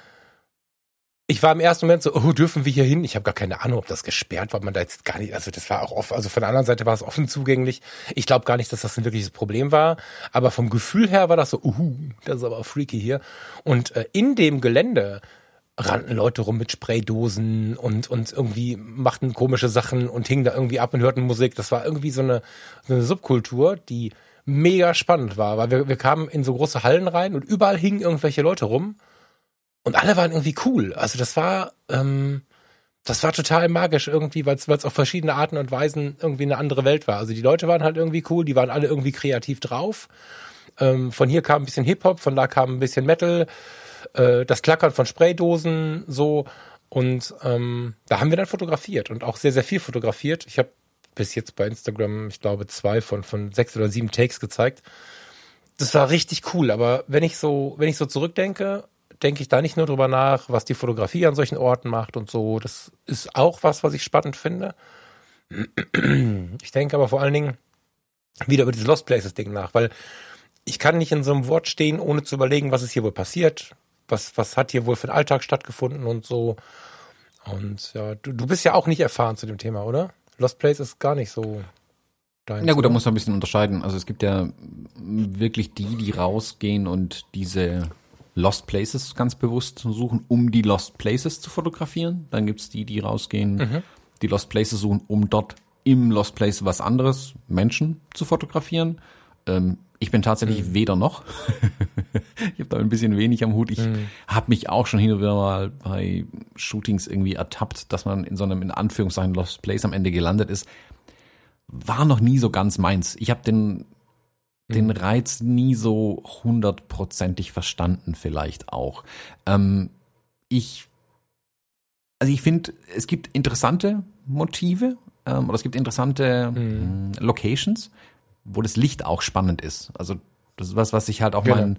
ich war im ersten Moment so, oh, dürfen wir hier hin? Ich habe gar keine Ahnung, ob das gesperrt war. Man da jetzt gar nicht, also das war auch offen, also von der anderen Seite war es offen zugänglich. Ich glaube gar nicht, dass das ein wirkliches Problem war. Aber vom Gefühl her war das so, uh, das ist aber freaky hier. Und äh, in dem Gelände rannten Leute rum mit Spraydosen und, und irgendwie machten komische Sachen und hingen da irgendwie ab und hörten Musik. Das war irgendwie so eine, so eine Subkultur, die mega spannend war, weil wir, wir kamen in so große Hallen rein und überall hingen irgendwelche Leute rum und alle waren irgendwie cool. Also das war, ähm, das war total magisch irgendwie, weil es auf verschiedene Arten und Weisen irgendwie eine andere Welt war. Also die Leute waren halt irgendwie cool, die waren alle irgendwie kreativ drauf. Ähm, von hier kam ein bisschen Hip-Hop, von da kam ein bisschen Metal, äh, das Klackern von Spraydosen so. Und ähm, da haben wir dann fotografiert und auch sehr, sehr viel fotografiert. Ich habe bis jetzt bei Instagram, ich glaube, zwei von, von sechs oder sieben Takes gezeigt. Das war richtig cool, aber wenn ich so, wenn ich so zurückdenke, denke ich da nicht nur drüber nach, was die Fotografie an solchen Orten macht und so. Das ist auch was, was ich spannend finde. Ich denke aber vor allen Dingen wieder über dieses Lost Places Ding nach, weil ich kann nicht in so einem Wort stehen, ohne zu überlegen, was ist hier wohl passiert, was, was hat hier wohl für den Alltag stattgefunden und so. Und ja, du, du bist ja auch nicht erfahren zu dem Thema, oder? Lost Place ist gar nicht so dein. Ja gut, da muss man ein bisschen unterscheiden. Also es gibt ja wirklich die, die rausgehen und diese Lost Places ganz bewusst suchen, um die Lost Places zu fotografieren. Dann gibt's die, die rausgehen, mhm. die Lost Places suchen, um dort im Lost Place was anderes, Menschen zu fotografieren. Ähm, ich bin tatsächlich mhm. weder noch. [LAUGHS] ich habe da ein bisschen wenig am Hut. Ich mhm. habe mich auch schon hin und wieder mal bei Shootings irgendwie ertappt, dass man in so einem in Anführungszeichen Lost Place am Ende gelandet ist. War noch nie so ganz meins. Ich habe den den mhm. Reiz nie so hundertprozentig verstanden, vielleicht auch. Ähm, ich, also ich finde, es gibt interessante Motive ähm, oder es gibt interessante mhm. Locations, wo das Licht auch spannend ist. Also das ist was, was ich halt auch genau. mein,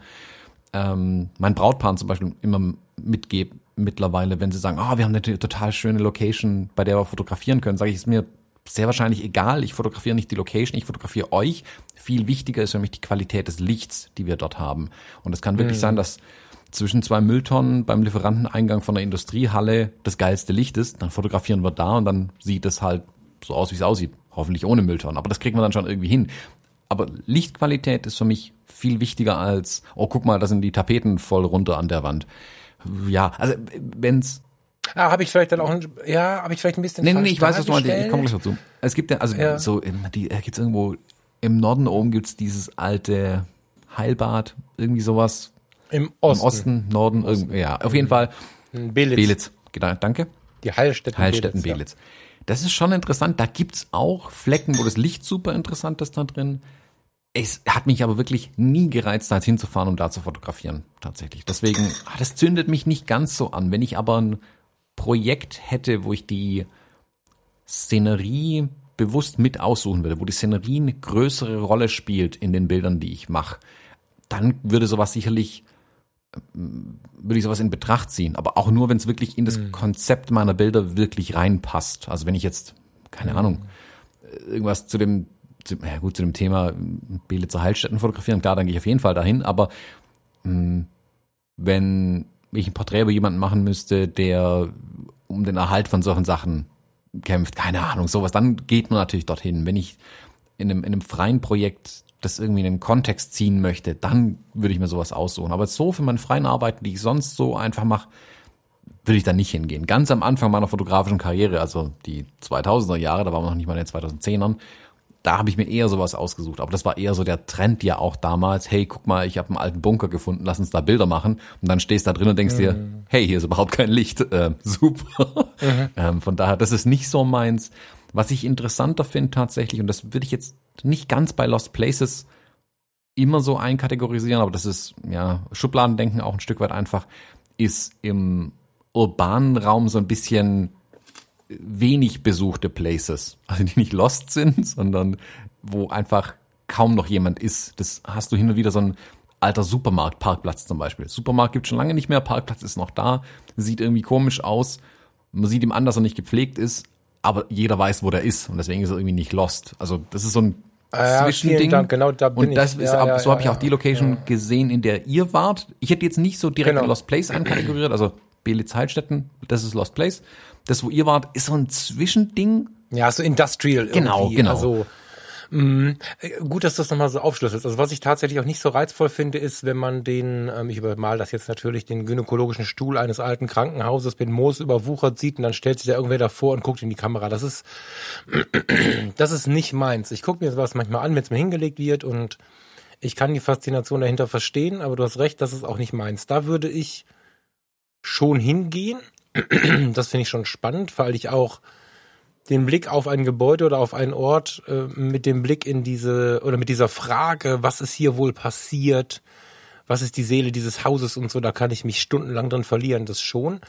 ähm, mein Brautpaaren zum Beispiel immer mitgebe mittlerweile, wenn sie sagen, oh, wir haben eine total schöne Location, bei der wir fotografieren können, sage ich, es mir sehr wahrscheinlich egal. Ich fotografiere nicht die Location, ich fotografiere euch. Viel wichtiger ist für mich die Qualität des Lichts, die wir dort haben. Und es kann wirklich mhm. sein, dass zwischen zwei Mülltonnen beim Lieferanteneingang von der Industriehalle das geilste Licht ist. Dann fotografieren wir da und dann sieht es halt so aus, wie es aussieht. Hoffentlich ohne Mülltonnen. Aber das kriegen wir dann schon irgendwie hin. Aber Lichtqualität ist für mich viel wichtiger als, oh, guck mal, da sind die Tapeten voll runter an der Wand. Ja, also wenn's Ah, habe ich vielleicht dann auch, ein, ja, habe ich vielleicht ein bisschen. Nee, nee, ich weiß, was du meinst. Ich komme gleich dazu. Es gibt ja, also ja. so, die, äh, gibt's irgendwo im Norden oben gibt's dieses alte Heilbad, irgendwie sowas. Im Osten. Im Osten, Norden, Osten. Irgendwie, ja, auf jeden Fall. Belitz. Belitz, genau, danke. Die Heilstätten, Heilstätten Belitz. Belitz. Ja. Das ist schon interessant. Da gibt's auch Flecken, wo das Licht super interessant ist da drin. Es hat mich aber wirklich nie gereizt, da hinzufahren, um da zu fotografieren, tatsächlich. Deswegen, ah, das zündet mich nicht ganz so an. Wenn ich aber ein Projekt hätte, wo ich die Szenerie bewusst mit aussuchen würde, wo die Szenerie eine größere Rolle spielt in den Bildern, die ich mache, dann würde sowas sicherlich würde ich sowas in Betracht ziehen, aber auch nur, wenn es wirklich in das mhm. Konzept meiner Bilder wirklich reinpasst. Also wenn ich jetzt, keine mhm. Ahnung, irgendwas zu dem, zu, ja gut, zu dem Thema Bilder zur Heilstätten fotografieren, klar, dann gehe ich auf jeden Fall dahin, aber mh, hm, wenn ich ein Porträt über jemanden machen müsste, der um den Erhalt von solchen Sachen kämpft, keine Ahnung, sowas, dann geht man natürlich dorthin. Wenn ich in einem, in einem freien Projekt das irgendwie in den Kontext ziehen möchte, dann würde ich mir sowas aussuchen. Aber so für meine freien Arbeiten, die ich sonst so einfach mache, würde ich da nicht hingehen. Ganz am Anfang meiner fotografischen Karriere, also die 2000er Jahre, da waren wir noch nicht mal in den 2010ern, da habe ich mir eher sowas ausgesucht. Aber das war eher so der Trend ja auch damals. Hey, guck mal, ich habe einen alten Bunker gefunden, lass uns da Bilder machen. Und dann stehst du da drin und denkst mhm. dir, hey, hier ist überhaupt kein Licht. Äh, super. Mhm. [LAUGHS] Ähm, von daher, das ist nicht so meins. Was ich interessanter finde tatsächlich, und das würde ich jetzt nicht ganz bei Lost Places immer so einkategorisieren, aber das ist ja Schubladendenken auch ein Stück weit einfach, ist im urbanen Raum so ein bisschen wenig besuchte Places. Also die nicht lost sind, [LAUGHS] sondern wo einfach kaum noch jemand ist. Das hast du hin und wieder so ein alter Supermarkt, Parkplatz zum Beispiel. Supermarkt gibt schon lange nicht mehr, Parkplatz ist noch da, sieht irgendwie komisch aus. Man sieht ihm an, dass er nicht gepflegt ist, aber jeder weiß, wo der ist und deswegen ist er irgendwie nicht lost. Also das ist so ein ah ja, Zwischending. Dank, genau, da bin und das ich. ist, ja, ja, so habe ich auch die Location gesehen, in der ihr wart. Ich hätte jetzt nicht so direkt genau. Lost Place einkategoriert, also Belitz Heilstätten, das ist Lost Place. Das, wo ihr wart, ist so ein Zwischending. Ja, so Industrial Genau, irgendwie. genau. Also, mh, äh, gut, dass du das nochmal so aufschlüsselst. Also was ich tatsächlich auch nicht so reizvoll finde, ist, wenn man den, ähm, ich übermal das jetzt natürlich, den gynäkologischen Stuhl eines alten Krankenhauses mit Moos überwuchert sieht und dann stellt sich da irgendwer davor und guckt in die Kamera. Das ist, [CLEARS THROAT] das ist nicht meins. Ich gucke mir sowas manchmal an, wenn es mir hingelegt wird und ich kann die Faszination dahinter verstehen, aber du hast recht, das ist auch nicht meins. Da würde ich schon hingehen. [CLEARS THROAT] Das finde ich schon spannend, weil ich auch den Blick auf ein Gebäude oder auf einen Ort äh, mit dem Blick in diese oder mit dieser Frage, was ist hier wohl passiert, was ist die Seele dieses Hauses und so, da kann ich mich stundenlang drin verlieren, das schon.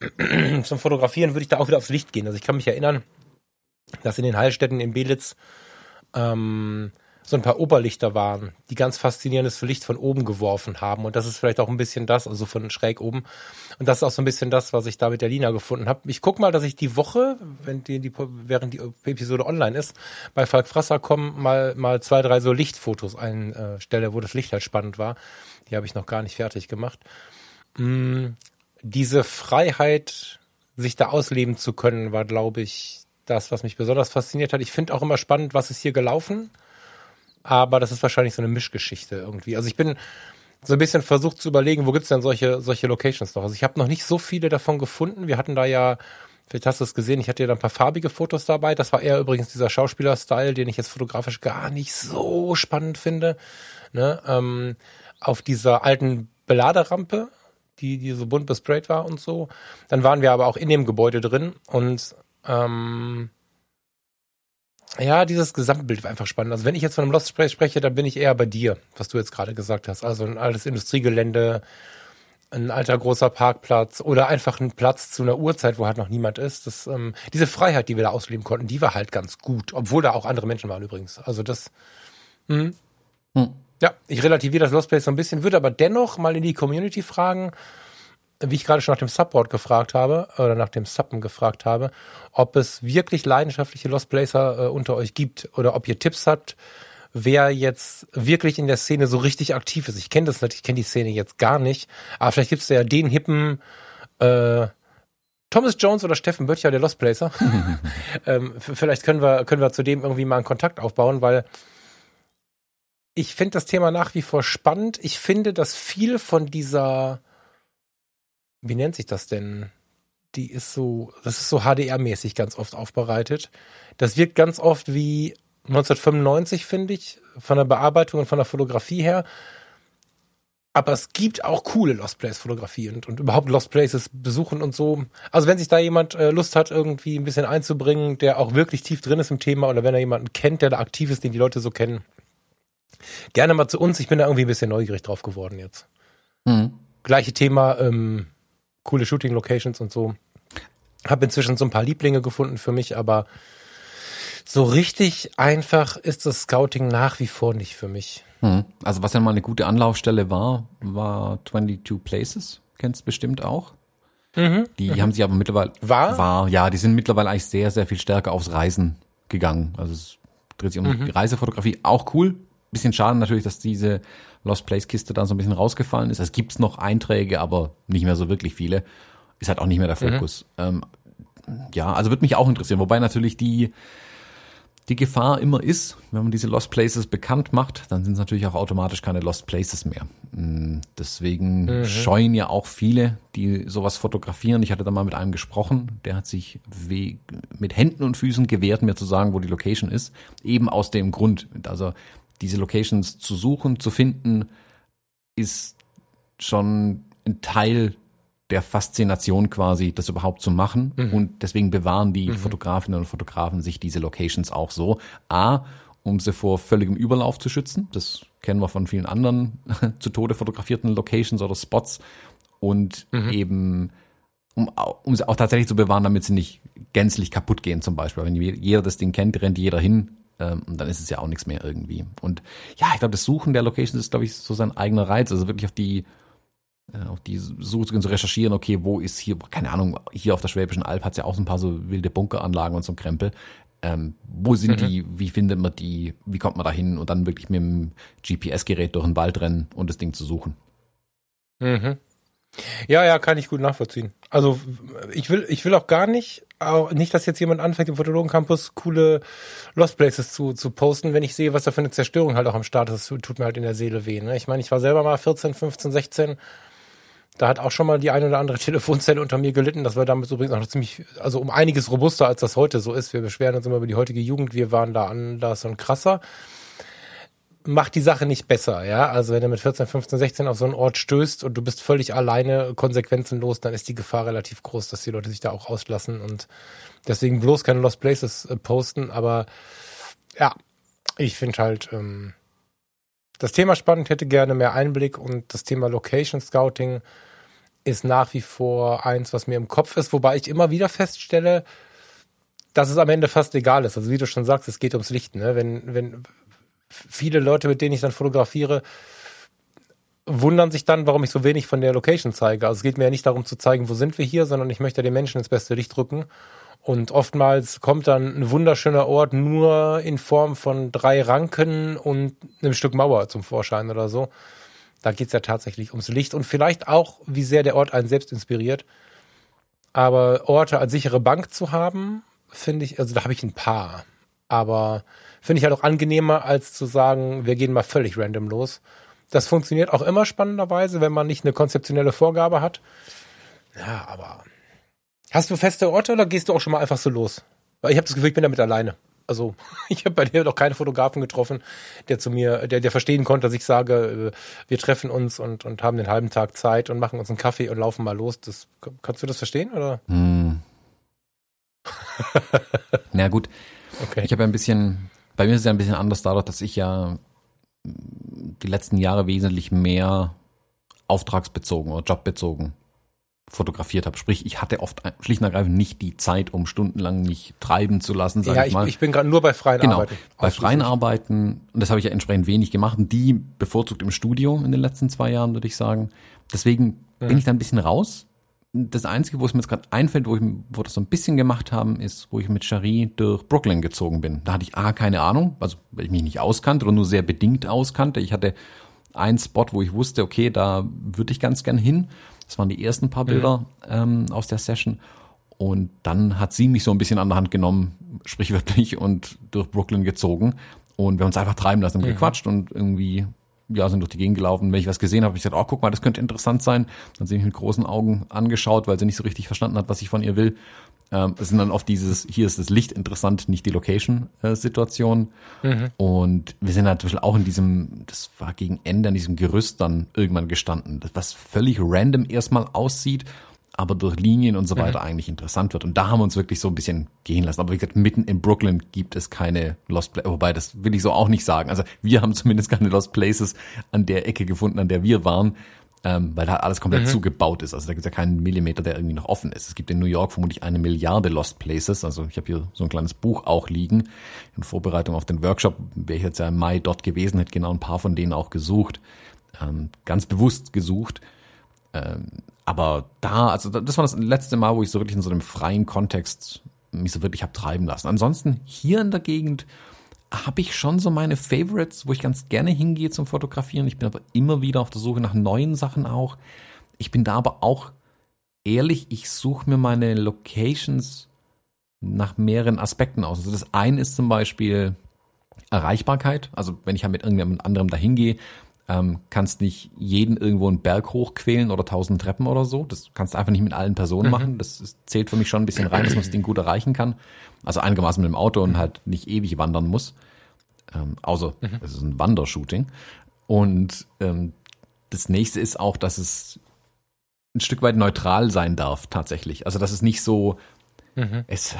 [CLEARS THROAT] Zum Fotografieren würde ich da auch wieder aufs Licht gehen. Also ich kann mich erinnern, dass in den Heilstätten in Belitz ähm, so ein paar Oberlichter waren, die ganz faszinierendes Licht von oben geworfen haben. Und das ist vielleicht auch ein bisschen das, also von schräg oben. Und das ist auch so ein bisschen das, was ich da mit der Lina gefunden habe. Ich guck mal, dass ich die Woche, wenn die, die während die Episode online ist, bei Falk Frasser kommen, mal, mal zwei, drei so Lichtfotos einstelle, wo das Licht halt spannend war. Die habe ich noch gar nicht fertig gemacht. Mm, diese Freiheit, sich da ausleben zu können, war, glaube ich, das, was mich besonders fasziniert hat. Ich finde auch immer spannend, was ist hier gelaufen aber das ist wahrscheinlich so eine Mischgeschichte irgendwie. Also ich bin so ein bisschen versucht zu überlegen, wo gibt's denn solche, solche Locations noch? Also ich habe noch nicht so viele davon gefunden. Wir hatten da ja, vielleicht hast du es gesehen, ich hatte ja da ein paar farbige Fotos dabei. Das war eher übrigens dieser Schauspieler-Style, den ich jetzt fotografisch gar nicht so spannend finde. Ne? Ähm, auf dieser alten Beladerampe, die, die so bunt besprayt war und so. Dann waren wir aber auch in dem Gebäude drin und ähm, ja, dieses Gesamtbild war einfach spannend. Also wenn ich jetzt von einem Lost Space spreche, dann bin ich eher bei dir, was du jetzt gerade gesagt hast. Also ein altes Industriegelände, ein alter großer Parkplatz oder einfach ein Platz zu einer Uhrzeit, wo halt noch niemand ist. Das, ähm, diese Freiheit, die wir da ausleben konnten, die war halt ganz gut, obwohl da auch andere Menschen waren übrigens. Also das, mh. Hm. ja, ich relativiere das Lost Place so ein bisschen, würde aber dennoch mal in die Community fragen, wie ich gerade schon nach dem Subboard gefragt habe, oder nach dem Suppen gefragt habe, ob es wirklich leidenschaftliche Lost Placer äh, unter euch gibt oder ob ihr Tipps habt, wer jetzt wirklich in der Szene so richtig aktiv ist. Ich kenne das natürlich, ich kenne die Szene jetzt gar nicht, aber vielleicht gibt es ja den hippen äh, Thomas Jones oder Steffen Böttcher, der Lost Placer. [LAUGHS] ähm, vielleicht können wir, können wir zu dem irgendwie mal einen Kontakt aufbauen, weil ich finde das Thema nach wie vor spannend. Ich finde, dass viel von dieser wie nennt sich das denn? Die ist so, das ist so HDR-mäßig ganz oft aufbereitet. Das wirkt ganz oft wie 1995, finde ich, von der Bearbeitung und von der Fotografie her. Aber es gibt auch coole Lost Place Fotografien und, und überhaupt Lost Places besuchen und so. Also wenn sich da jemand äh, Lust hat, irgendwie ein bisschen einzubringen, der auch wirklich tief drin ist im Thema oder wenn er jemanden kennt, der da aktiv ist, den die Leute so kennen, gerne mal zu uns. Ich bin da irgendwie ein bisschen neugierig drauf geworden jetzt. Mhm. Gleiche Thema, ähm, coole Shooting-Locations und so. Habe inzwischen so ein paar Lieblinge gefunden für mich, aber so richtig einfach ist das Scouting nach wie vor nicht für mich. Hm. Also was ja mal eine gute Anlaufstelle war, war 22 Places. Kennst du bestimmt auch. Mhm. Die mhm. haben sich aber mittlerweile war? war ja, die sind mittlerweile eigentlich sehr sehr viel stärker aufs Reisen gegangen. Also es dreht sich um mhm. die Reisefotografie, auch cool. Bisschen schade natürlich, dass diese Lost Place Kiste dann so ein bisschen rausgefallen ist. Es gibt noch Einträge, aber nicht mehr so wirklich viele. Ist halt auch nicht mehr der mhm. Fokus. Mhm. Ähm, ja, also würde mich auch interessieren. Wobei natürlich die, die Gefahr immer ist, wenn man diese Lost Places bekannt macht, dann sind es natürlich auch automatisch keine Lost Places mehr. Mm, deswegen mhm. scheuen ja auch viele, die sowas fotografieren. Ich hatte da mal mit einem gesprochen, der hat sich mit Händen und Füßen gewehrt, mir zu sagen, wo die Location ist. Eben aus dem Grund. Also diese Locations zu suchen, zu finden, ist schon ein Teil der Faszination quasi, das überhaupt zu machen. Mhm. Und deswegen bewahren die mhm. Fotografinnen und Fotografen sich diese Locations auch so. A, um sie vor völligem Überlauf zu schützen. Das kennen wir von vielen anderen [LAUGHS] zu Tode fotografierten Locations oder Spots. Und mhm. eben, um, um sie auch tatsächlich zu bewahren, damit sie nicht gänzlich kaputt gehen zum Beispiel. Wenn jeder das Ding kennt, rennt jeder hin, ähm, und dann ist es ja auch nichts mehr irgendwie. Und ja, ich glaube, das Suchen der Locations ist, glaube ich, so sein eigener Reiz. Also wirklich auf die, äh, auf die Suche zu recherchieren, okay, wo ist hier, keine Ahnung, hier auf der Schwäbischen Alb hat es ja auch so ein paar so wilde Bunkeranlagen und so ein Krempel. Ähm, wo sind mhm. die, wie findet man die, wie kommt man da hin und dann wirklich mit dem GPS-Gerät durch den Wald rennen und das Ding zu suchen. Mhm. Ja, ja, kann ich gut nachvollziehen. Also ich will, ich will auch gar nicht, auch nicht, dass jetzt jemand anfängt, im Fotologen Campus coole Lost Places zu, zu posten, wenn ich sehe, was da für eine Zerstörung halt auch am Start ist. Tut mir halt in der Seele weh. Ne? Ich meine, ich war selber mal 14, 15, 16. Da hat auch schon mal die eine oder andere [LAUGHS] Telefonzelle unter mir gelitten. Das war damals übrigens auch noch ziemlich, also um einiges robuster, als das heute so ist. Wir beschweren uns immer über die heutige Jugend. Wir waren da anders und krasser macht die Sache nicht besser, ja. Also wenn du mit 14, 15, 16 auf so einen Ort stößt und du bist völlig alleine, konsequenzenlos, dann ist die Gefahr relativ groß, dass die Leute sich da auch auslassen und deswegen bloß keine Lost Places äh, posten. Aber ja, ich finde halt ähm, das Thema spannend, hätte gerne mehr Einblick und das Thema Location Scouting ist nach wie vor eins, was mir im Kopf ist, wobei ich immer wieder feststelle, dass es am Ende fast egal ist. Also wie du schon sagst, es geht ums Licht. Ne? Wenn, wenn, viele Leute, mit denen ich dann fotografiere, wundern sich dann, warum ich so wenig von der Location zeige. Also es geht mir ja nicht darum zu zeigen, wo sind wir hier, sondern ich möchte den Menschen ins beste Licht drücken. Und oftmals kommt dann ein wunderschöner Ort nur in Form von drei Ranken und einem Stück Mauer zum Vorschein oder so. Da geht's ja tatsächlich ums Licht und vielleicht auch, wie sehr der Ort einen selbst inspiriert. Aber Orte als sichere Bank zu haben, finde ich, also da habe ich ein paar. Aber finde ich halt auch angenehmer, als zu sagen, wir gehen mal völlig random los. Das funktioniert auch immer spannenderweise, wenn man nicht eine konzeptionelle Vorgabe hat. Ja, aber hast du feste Orte oder gehst du auch schon mal einfach so los? Weil ich habe das Gefühl, ich bin damit alleine. Also [LAUGHS] ich habe bei dir doch keine Fotografen getroffen, der zu mir, der, der verstehen konnte, dass ich sage, äh, wir treffen uns und, und haben den halben Tag Zeit und machen uns einen Kaffee und laufen mal los. Das, kannst du das verstehen oder? Hm. [LAUGHS] Na gut. Okay. Ich habe ein bisschen bei mir ist es ja ein bisschen anders dadurch, dass ich ja die letzten Jahre wesentlich mehr auftragsbezogen oder jobbezogen fotografiert habe. Sprich, ich hatte oft schlicht und ergreifend nicht die Zeit, um stundenlang mich treiben zu lassen, sag ja, ich mal. Ich bin gerade nur bei freien genau, Arbeiten. Bei freien Arbeiten, und das habe ich ja entsprechend wenig gemacht, die bevorzugt im Studio in den letzten zwei Jahren, würde ich sagen. Deswegen mhm. bin ich da ein bisschen raus das Einzige, wo es mir jetzt gerade einfällt, wo, ich, wo das so ein bisschen gemacht haben, ist, wo ich mit Cherie durch Brooklyn gezogen bin. Da hatte ich A, keine Ahnung, also weil ich mich nicht auskannte oder nur sehr bedingt auskannte. Ich hatte einen Spot, wo ich wusste, okay, da würde ich ganz gern hin. Das waren die ersten paar Bilder mhm. ähm, aus der Session. Und dann hat sie mich so ein bisschen an der Hand genommen, sprichwörtlich, und durch Brooklyn gezogen. Und wir haben uns einfach treiben lassen, mhm. gequatscht und irgendwie ja, sind durch die Gegend gelaufen. Wenn ich was gesehen habe, habe ich gesagt, oh, guck mal, das könnte interessant sein. Dann sie mich mit großen Augen angeschaut, weil sie nicht so richtig verstanden hat, was ich von ihr will. Ähm, es sind dann oft dieses, hier ist das Licht interessant, nicht die Location-Situation. Mhm. Und wir sind natürlich auch in diesem, das war gegen Ende an diesem Gerüst dann irgendwann gestanden, was völlig random erstmal aussieht aber durch Linien und so weiter mhm. eigentlich interessant wird. Und da haben wir uns wirklich so ein bisschen gehen lassen. Aber wie gesagt, mitten in Brooklyn gibt es keine Lost Places, wobei das will ich so auch nicht sagen. Also wir haben [LAUGHS] zumindest keine Lost Places an der Ecke gefunden, an der wir waren, ähm, weil da alles komplett mhm. zugebaut ist. Also da gibt es ja keinen Millimeter, der irgendwie noch offen ist. Es gibt in New York vermutlich eine Milliarde Lost Places. Also ich habe hier so ein kleines Buch auch liegen. In Vorbereitung auf den Workshop wäre ich jetzt ja im Mai dort gewesen, hätte genau ein paar von denen auch gesucht. Ähm, ganz bewusst gesucht. Aber da, also das war das letzte Mal, wo ich so wirklich in so einem freien Kontext mich so wirklich hab treiben lassen. Ansonsten hier in der Gegend habe ich schon so meine Favorites, wo ich ganz gerne hingehe zum Fotografieren. Ich bin aber immer wieder auf der Suche nach neuen Sachen auch. Ich bin da aber auch ehrlich, ich suche mir meine Locations nach mehreren Aspekten aus. Also das eine ist zum Beispiel Erreichbarkeit. Also wenn ich halt mit irgendjemand anderem dahin gehe, ähm, kannst nicht jeden irgendwo einen Berg hochquälen oder tausend Treppen oder so. Das kannst du einfach nicht mit allen Personen mhm. machen. Das, zählt für mich schon ein bisschen rein, dass man das Ding gut erreichen kann. Also einigermaßen mit dem Auto und halt nicht ewig wandern muss. Ähm, außer mhm. es ist ein Wandershooting. Und ähm, das nächste ist auch, dass es ein Stück weit neutral sein darf, tatsächlich. Also dass es nicht so, mhm. es,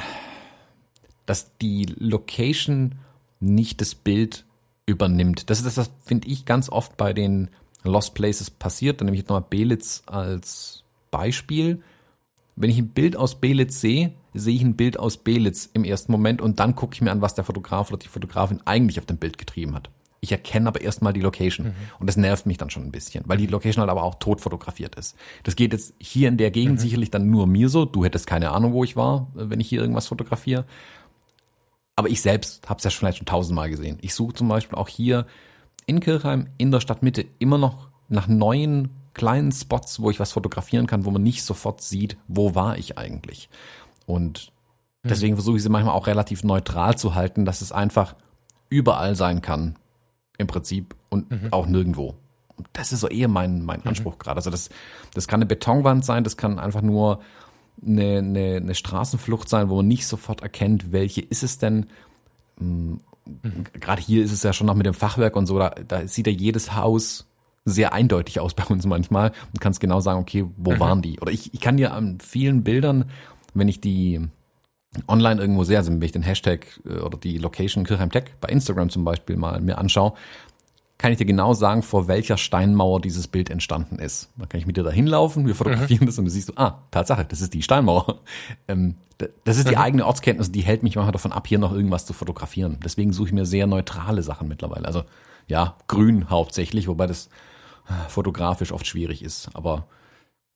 dass die Location nicht das Bild übernimmt. Das ist das, das finde ich ganz oft bei den Lost Places passiert. Dann nehme ich jetzt nochmal Belitz als Beispiel. Wenn ich ein Bild aus Belitz sehe, sehe ich ein Bild aus Belitz im ersten Moment und dann gucke ich mir an, was der Fotograf oder die Fotografin eigentlich auf dem Bild getrieben hat. Ich erkenne aber erstmal die Location. Mhm. Und das nervt mich dann schon ein bisschen, weil die Location halt aber auch tot fotografiert ist. Das geht jetzt hier in der Gegend mhm. sicherlich dann nur mir so. Du hättest keine Ahnung, wo ich war, wenn ich hier irgendwas fotografiere. Aber ich selbst habe es ja vielleicht schon tausendmal gesehen. Ich suche zum Beispiel auch hier in Kirchheim in der Stadtmitte immer noch nach neuen kleinen Spots, wo ich was fotografieren kann, wo man nicht sofort sieht, wo war ich eigentlich. Und deswegen versuche ich sie manchmal auch relativ neutral zu halten, dass es einfach überall sein kann, im Prinzip, und mhm. auch nirgendwo. Und das ist so eher mein, mein mhm. Anspruch mhm. gerade. Also das, das kann eine Betonwand sein, das kann einfach nur eine, eine, eine Straßenflucht sein, wo man nicht sofort erkennt, welche ist es denn. Mhm. Gerade hier ist es ja schon noch mit dem Fachwerk und so, da, da sieht ja jedes Haus sehr eindeutig aus [LAUGHS] bei uns manchmal und kannst genau sagen, okay, wo mhm. waren die? Oder ich, ich kann dir an vielen Bildern, wenn ich die online irgendwo sehe, also wenn ich den Hashtag äh, oder die Location Kirchheim Tech bei Instagram zum Beispiel mal mir anschaue, kann ich dir genau sagen, vor welcher Steinmauer dieses Bild entstanden ist. Dann kann ich mit dir da hinlaufen, wir fotografieren mhm. das und du siehst du, ah, Tatsache, das ist die Steinmauer. [LAUGHS] Ähm, das ist die mhm. eigene Ortskenntnis, die hält mich manchmal davon ab, hier noch irgendwas zu fotografieren. Deswegen suche ich mir sehr neutrale Sachen mittlerweile. Also ja, grün hauptsächlich, wobei das äh, fotografisch oft schwierig ist. Aber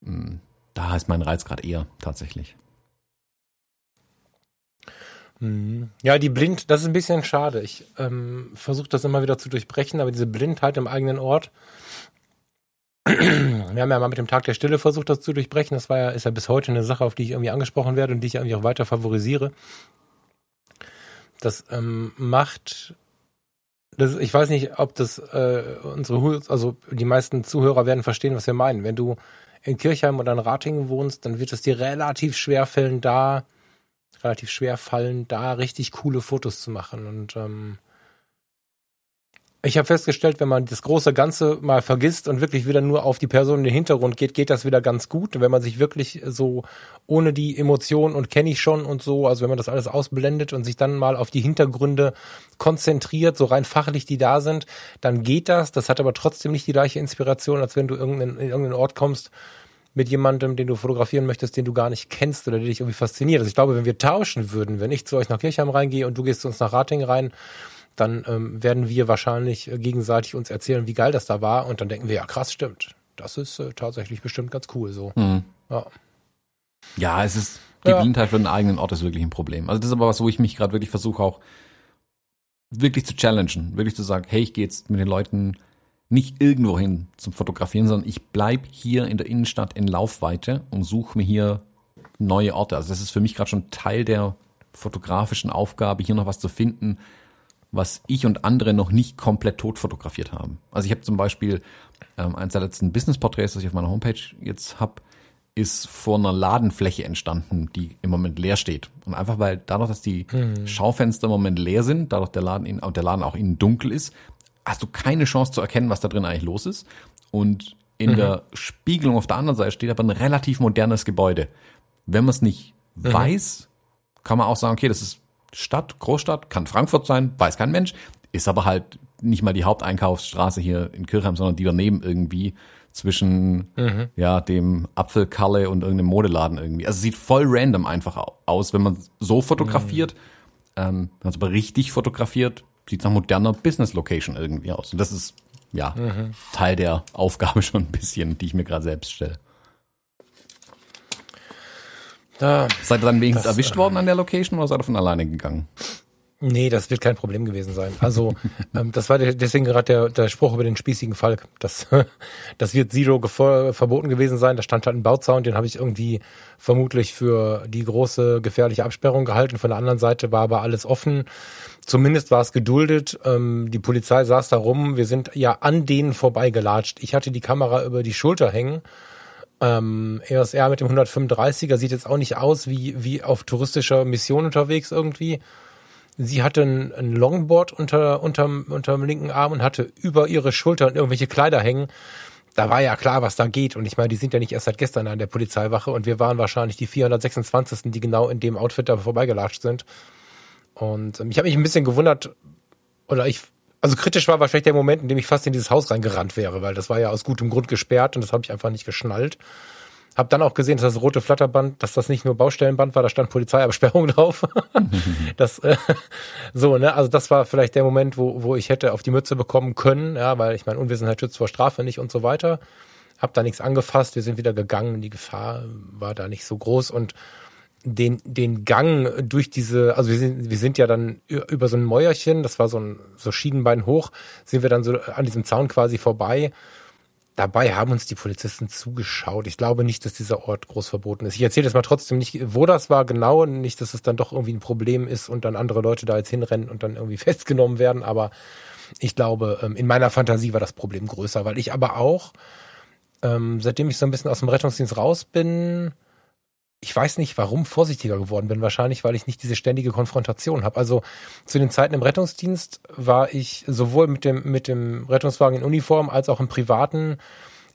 mh, hm, da ist mein Reiz gerade eher tatsächlich. Mhm. Ja, die Blind, das ist ein bisschen schade. Ich ähm, versuche das immer wieder zu durchbrechen, aber diese Blindheit im eigenen Ort. Wir haben ja mal mit dem Tag der Stille versucht, das zu durchbrechen. Das war ja, ist ja bis heute eine Sache, auf die ich irgendwie angesprochen werde und die ich irgendwie auch weiter favorisiere. Das ähm, macht, das, ich weiß nicht, ob das äh, unsere, also die meisten Zuhörer werden verstehen, was wir meinen. Wenn du in Kirchheim oder in Ratingen wohnst, dann wird es dir relativ schwer fällen, da relativ schwer fallen, da richtig coole Fotos zu machen. Und ähm, ich habe festgestellt, wenn man das große Ganze mal vergisst und wirklich wieder nur auf die Person in den Hintergrund geht, geht das wieder ganz gut. Und wenn man sich wirklich so ohne die Emotionen und kenne ich schon und so, also wenn man das alles ausblendet und sich dann mal auf die Hintergründe konzentriert, so rein fachlich die da sind, dann geht das. Das hat aber trotzdem nicht die gleiche Inspiration, als wenn du in irgendeinen Ort kommst, mit jemandem, den du fotografieren möchtest, den du gar nicht kennst oder der dich irgendwie fasziniert. Also ich glaube, wenn wir tauschen würden, wenn ich zu euch nach Kirchheim reingehe und du gehst zu uns nach Rating rein, dann ähm, werden wir wahrscheinlich äh, gegenseitig uns erzählen, wie geil das da war und dann denken wir, ja krass, stimmt. Das ist äh, tatsächlich bestimmt ganz cool so. Mhm. Ja. ja, es ist, die ja. Blindheit für einen eigenen Ort ist wirklich ein Problem. Also das ist aber was, wo ich mich gerade wirklich versuche auch wirklich zu challengen, wirklich zu sagen, hey, ich gehe jetzt mit den Leuten nicht irgendwo hin zum Fotografieren, sondern ich bleib hier in der Innenstadt in Laufweite und suche mir hier neue Orte. Also das ist für mich gerade schon Teil der fotografischen Aufgabe, hier noch was zu finden, was ich und andere noch nicht komplett tot fotografiert haben. Also ich habe zum Beispiel ähm, eines der letzten Business-Porträts, das ich auf meiner Homepage jetzt habe, ist vor einer Ladenfläche entstanden, die im Moment leer steht. Und einfach weil dadurch, dass die hm. Schaufenster im Moment leer sind, dadurch der Laden, in, der Laden auch innen dunkel ist, hast du keine Chance zu erkennen, was da drin eigentlich los ist. Und in mhm. der Spiegelung auf der anderen Seite steht aber ein relativ modernes Gebäude. Wenn man es nicht mhm. weiß, kann man auch sagen, okay, das ist Stadt, Großstadt, kann Frankfurt sein, weiß kein Mensch, ist aber halt nicht mal die Haupteinkaufsstraße hier in Kirchheim, sondern die daneben irgendwie zwischen mhm. ja dem Apfelkalle und irgendeinem Modeladen irgendwie. Also sieht voll random einfach aus, wenn man so fotografiert. Mhm. Ähm, wenn man es aber richtig fotografiert, sieht nach moderner Business Location irgendwie aus. Und das ist ja mhm. Teil der Aufgabe [LAUGHS] schon ein bisschen, die ich mir gerade selbst stelle. Da, seid ihr dann wenigstens das, erwischt worden an der Location oder seid ihr von alleine gegangen? Nee, das wird kein Problem gewesen sein. Also [LAUGHS] ähm, das war deswegen gerade der, der Spruch über den spießigen Falk. Das, [LAUGHS] das wird Zero verboten gewesen sein. Da stand halt ein Bauzaun, den habe ich irgendwie vermutlich für die große gefährliche Absperrung gehalten. Von der anderen Seite war aber alles offen. Zumindest war es geduldet. Ähm, die Polizei saß da rum. Wir sind ja an denen vorbeigelatscht. Ich hatte die Kamera über die Schulter hängen. Ähm, ESR mit dem 135er sieht jetzt auch nicht aus wie, wie auf touristischer Mission unterwegs irgendwie Sie hatte ein, ein Longboard unter, unterm, unterm linken Arm und hatte über ihre Schultern irgendwelche Kleider hängen. Da war ja klar, was da geht. Und ich meine, die sind ja nicht erst seit gestern an der Polizeiwache und wir waren wahrscheinlich die 426. die genau in dem Outfit da vorbeigelatscht sind. Und ähm, ich habe mich ein bisschen gewundert, oder ich, also kritisch war wahrscheinlich der Moment, in dem ich fast in dieses Haus reingerannt wäre, weil das war ja aus gutem Grund gesperrt und das habe ich einfach nicht geschnallt. Hab dann auch gesehen, dass das rote Flatterband, dass das nicht nur Baustellenband war, da stand Polizeiabsperrung [LAUGHS] drauf. das äh, so, ne, also das war vielleicht der Moment, wo wo ich hätte auf die Mütze bekommen können, ja, weil ich meine Unwissenheit schützt vor Strafe nicht und so weiter. Hab da nichts angefasst, wir sind wieder gegangen, die Gefahr war da nicht so groß und den, den Gang durch diese, also wir sind, wir sind ja dann über so ein Mäuerchen, das war so ein so Schienenbein hoch, sind wir dann so an diesem Zaun quasi vorbei Dabei haben uns die Polizisten zugeschaut. Ich glaube nicht, dass dieser Ort groß verboten ist. Ich erzähle jetzt mal trotzdem nicht, wo das war genau, nicht, dass es dann doch irgendwie ein Problem ist und dann andere Leute da jetzt hinrennen und dann irgendwie [LAUGHS] festgenommen werden. Aber ich glaube, ähm, in meiner Fantasie war das Problem größer, weil ich aber auch, ähm, seitdem ich so ein bisschen aus dem Rettungsdienst raus bin, ich weiß nicht, warum vorsichtiger geworden bin. Wahrscheinlich, weil ich nicht diese ständige Konfrontation habe. Also zu den Zeiten im Rettungsdienst war ich sowohl mit dem, mit dem Rettungswagen in Uniform als auch im privaten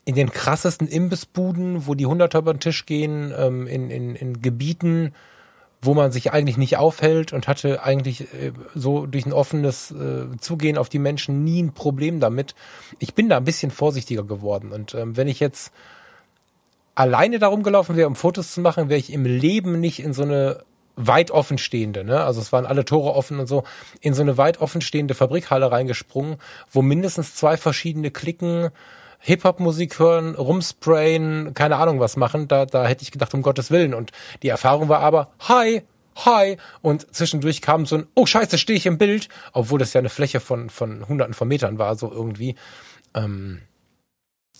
in den krassesten Imbissbuden, wo die Hunderter über den Tisch gehen, ähm, in, in, in Gebieten, wo man sich eigentlich nicht aufhält und hatte eigentlich äh, so durch ein offenes äh, Zugehen auf die Menschen nie ein Problem damit. Ich bin da ein bisschen vorsichtiger geworden. Und ähm, wenn ich jetzt alleine darum gelaufen wäre, um Fotos zu machen, wäre ich im Leben nicht in so eine weit offenstehende, ne? Also es waren alle Tore offen und so, in so eine weit offenstehende Fabrikhalle reingesprungen, wo mindestens zwei verschiedene Klicken Hip-Hop-Musik hören, rumsprayen, keine Ahnung was machen. Da, da hätte ich gedacht, um Gottes Willen. Und die Erfahrung war aber, hi, hi. Und zwischendurch kam so ein, oh scheiße, stehe ich im Bild. Obwohl das ja eine Fläche von, von hunderten von Metern war, so irgendwie. Ähm,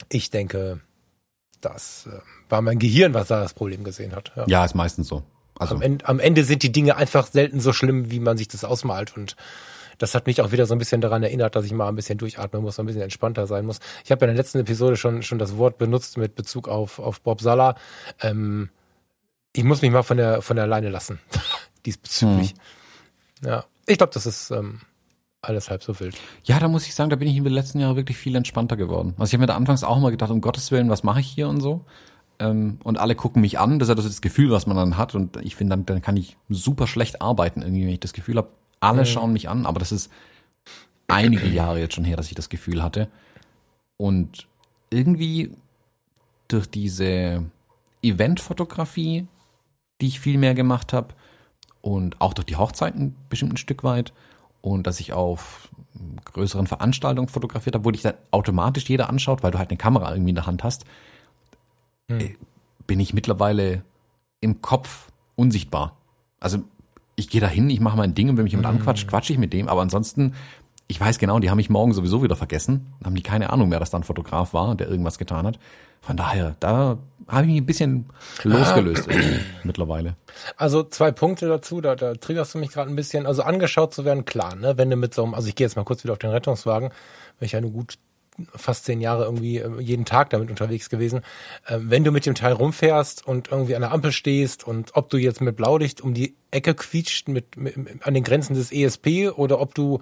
ich denke, das äh, war mein Gehirn, was da das Problem gesehen hat. Ja, ja ist meistens so. Also am Ende, am Ende sind die Dinge einfach selten so schlimm, wie man sich das ausmalt. Und das hat mich auch wieder so ein bisschen daran erinnert, dass ich mal ein bisschen durchatmen muss, ein bisschen entspannter sein muss. Ich habe ja in der letzten Episode schon, schon das Wort benutzt mit Bezug auf, auf Bob Sala. Ähm, ich muss mich mal von der, von der Leine lassen, [LAUGHS] diesbezüglich. Mhm. Ja, ich glaube, das ist ähm, alles halb so wild. Ja, da muss ich sagen, da bin ich in den letzten Jahren wirklich viel entspannter geworden. Also ich habe mir da anfangs auch mal gedacht, um Gottes Willen, was mache ich hier und so. Ähm, und alle gucken mich an, das ist ja das Gefühl, was man dann hat. Und ich finde, dann, dann kann ich super schlecht arbeiten, irgendwie, wenn ich das Gefühl habe, alle mhm. schauen mich an, aber das ist einige Jahre jetzt schon her, dass ich das Gefühl hatte. Und irgendwie durch diese Eventfotografie, die ich viel mehr gemacht habe, und auch durch die Hochzeiten bestimmt ein Stück weit, und dass ich auf größeren Veranstaltungen fotografiert habe, wo dich dann automatisch jeder anschaut, weil du halt eine Kamera irgendwie in der Hand hast, hm. bin ich mittlerweile im Kopf unsichtbar. Also ich gehe da hin, ich mache mein Ding und wenn mich jemand mhm. anquatscht, quatsche ich mit dem, aber ansonsten, ich weiß genau, die haben mich morgen sowieso wieder vergessen, haben die keine Ahnung mehr, dass da ein Fotograf war, der irgendwas getan hat. Von daher, da habe ich mich ein bisschen losgelöst [CLEARS THROAT] mittlerweile. Also zwei Punkte dazu, da, da triggerst du mich gerade ein bisschen. Also angeschaut zu werden, klar, ne? Wenn du mit so einem, also ich gehe jetzt mal kurz wieder auf den Rettungswagen, wenn ich ja nur gut fast zehn Jahre irgendwie äh, jeden Tag damit unterwegs gewesen. Ähm, wenn du mit dem Teil rumfährst und irgendwie an der Ampel stehst und ob du jetzt mit Blaulicht um die Ecke quietscht mit, mit an den Grenzen des ESP oder ob du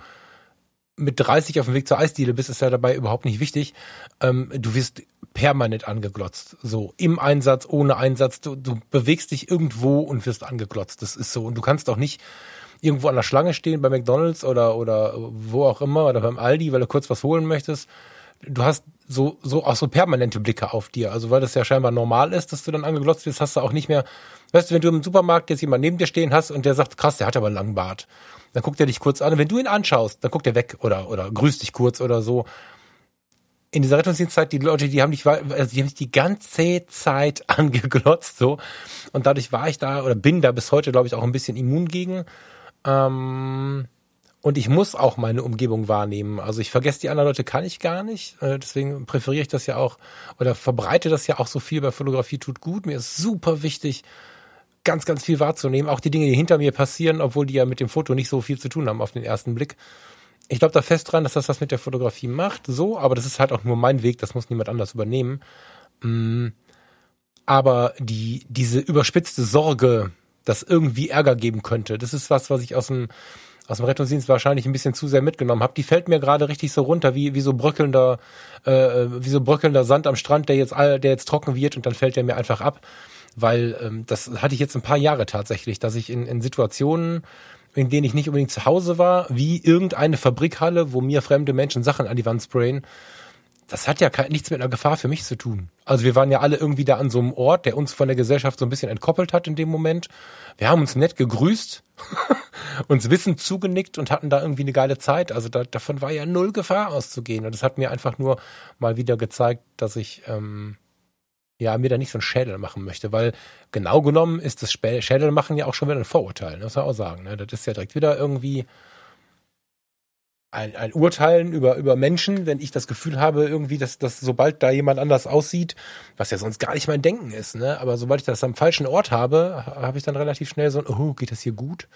mit 30 auf dem Weg zur Eisdiele bist, ist ja dabei überhaupt nicht wichtig. Ähm, du wirst permanent angeglotzt. So im Einsatz, ohne Einsatz. Du, du bewegst dich irgendwo und wirst angeglotzt. Das ist so. Und du kannst auch nicht irgendwo an der Schlange stehen bei McDonalds oder, oder wo auch immer oder beim Aldi, weil du kurz was holen möchtest du hast so, so auch so permanente Blicke auf dir. Also weil das ja scheinbar normal ist, dass du dann angeglotzt wirst, hast du auch nicht mehr, weißt du, wenn du im Supermarkt jetzt jemand neben dir stehen hast und der sagt, krass, der hat aber einen langen Bart. Dann guckt er dich kurz an und wenn du ihn anschaust, dann guckt er weg oder, oder grüßt dich kurz oder so. In dieser Rettungsdienstzeit, die Leute, die haben dich, also die haben dich die ganze Zeit [LAUGHS] angeglotzt, so. Und dadurch war ich da oder bin da bis heute, glaube ich, auch ein bisschen immun gegen. Ähm, und ich muss auch meine Umgebung wahrnehmen. Also ich vergesse die anderen Leute kann ich gar nicht. Äh, deswegen präferiere ich das ja auch oder verbreite das ja auch so viel bei Fotografie tut gut. Mir ist super wichtig, ganz, ganz viel wahrzunehmen. Auch die Dinge, die hinter mir passieren, obwohl die ja mit dem Foto nicht so viel zu tun haben auf den ersten Blick. Ich glaube da fest dran, dass das was mit der Fotografie macht, so, aber das ist halt auch nur mein Weg, das muss niemand anders übernehmen. Mm. Aber die, diese überspitzte Sorge, dass irgendwie Ärger geben könnte, das ist was, was ich aus dem aus dem Rettungsdienst wahrscheinlich ein bisschen zu sehr mitgenommen habe. Die fällt mir gerade richtig so runter, wie, wie so bröckelnder, äh, wie so bröckelnder Sand am Strand, der jetzt der jetzt trocken wird und dann fällt der mir einfach ab. Weil ähm, das hatte ich jetzt ein paar Jahre tatsächlich, dass ich in, in Situationen, in denen ich nicht unbedingt zu Hause war, wie irgendeine Fabrikhalle, wo mir fremde Menschen Sachen an die Wand sprayen, das hat ja nichts mit einer Gefahr für mich zu tun. Also wir waren ja alle irgendwie da an so einem Ort, der uns von der Gesellschaft so ein bisschen entkoppelt hat in dem Moment. Wir haben uns nett gegrüßt, [LAUGHS] uns wissend zugenickt und hatten da irgendwie eine geile Zeit. Also da, davon war ja null Gefahr auszugehen. Und das hat mir einfach nur mal wieder gezeigt, dass ich ähm, ja mir da nicht so einen Schädel machen möchte, weil genau genommen ist das Schädel machen ja auch schon wieder ein Vorurteil, das muss man auch sagen. Ne? Das ist ja direkt wieder irgendwie ein, ein Urteilen über, über Menschen, wenn ich das Gefühl habe, irgendwie, dass, dass sobald da jemand anders aussieht, was ja sonst gar nicht mein Denken ist, ne? Aber sobald ich das am falschen Ort habe, habe ich dann relativ schnell so ein, oh, geht das hier gut?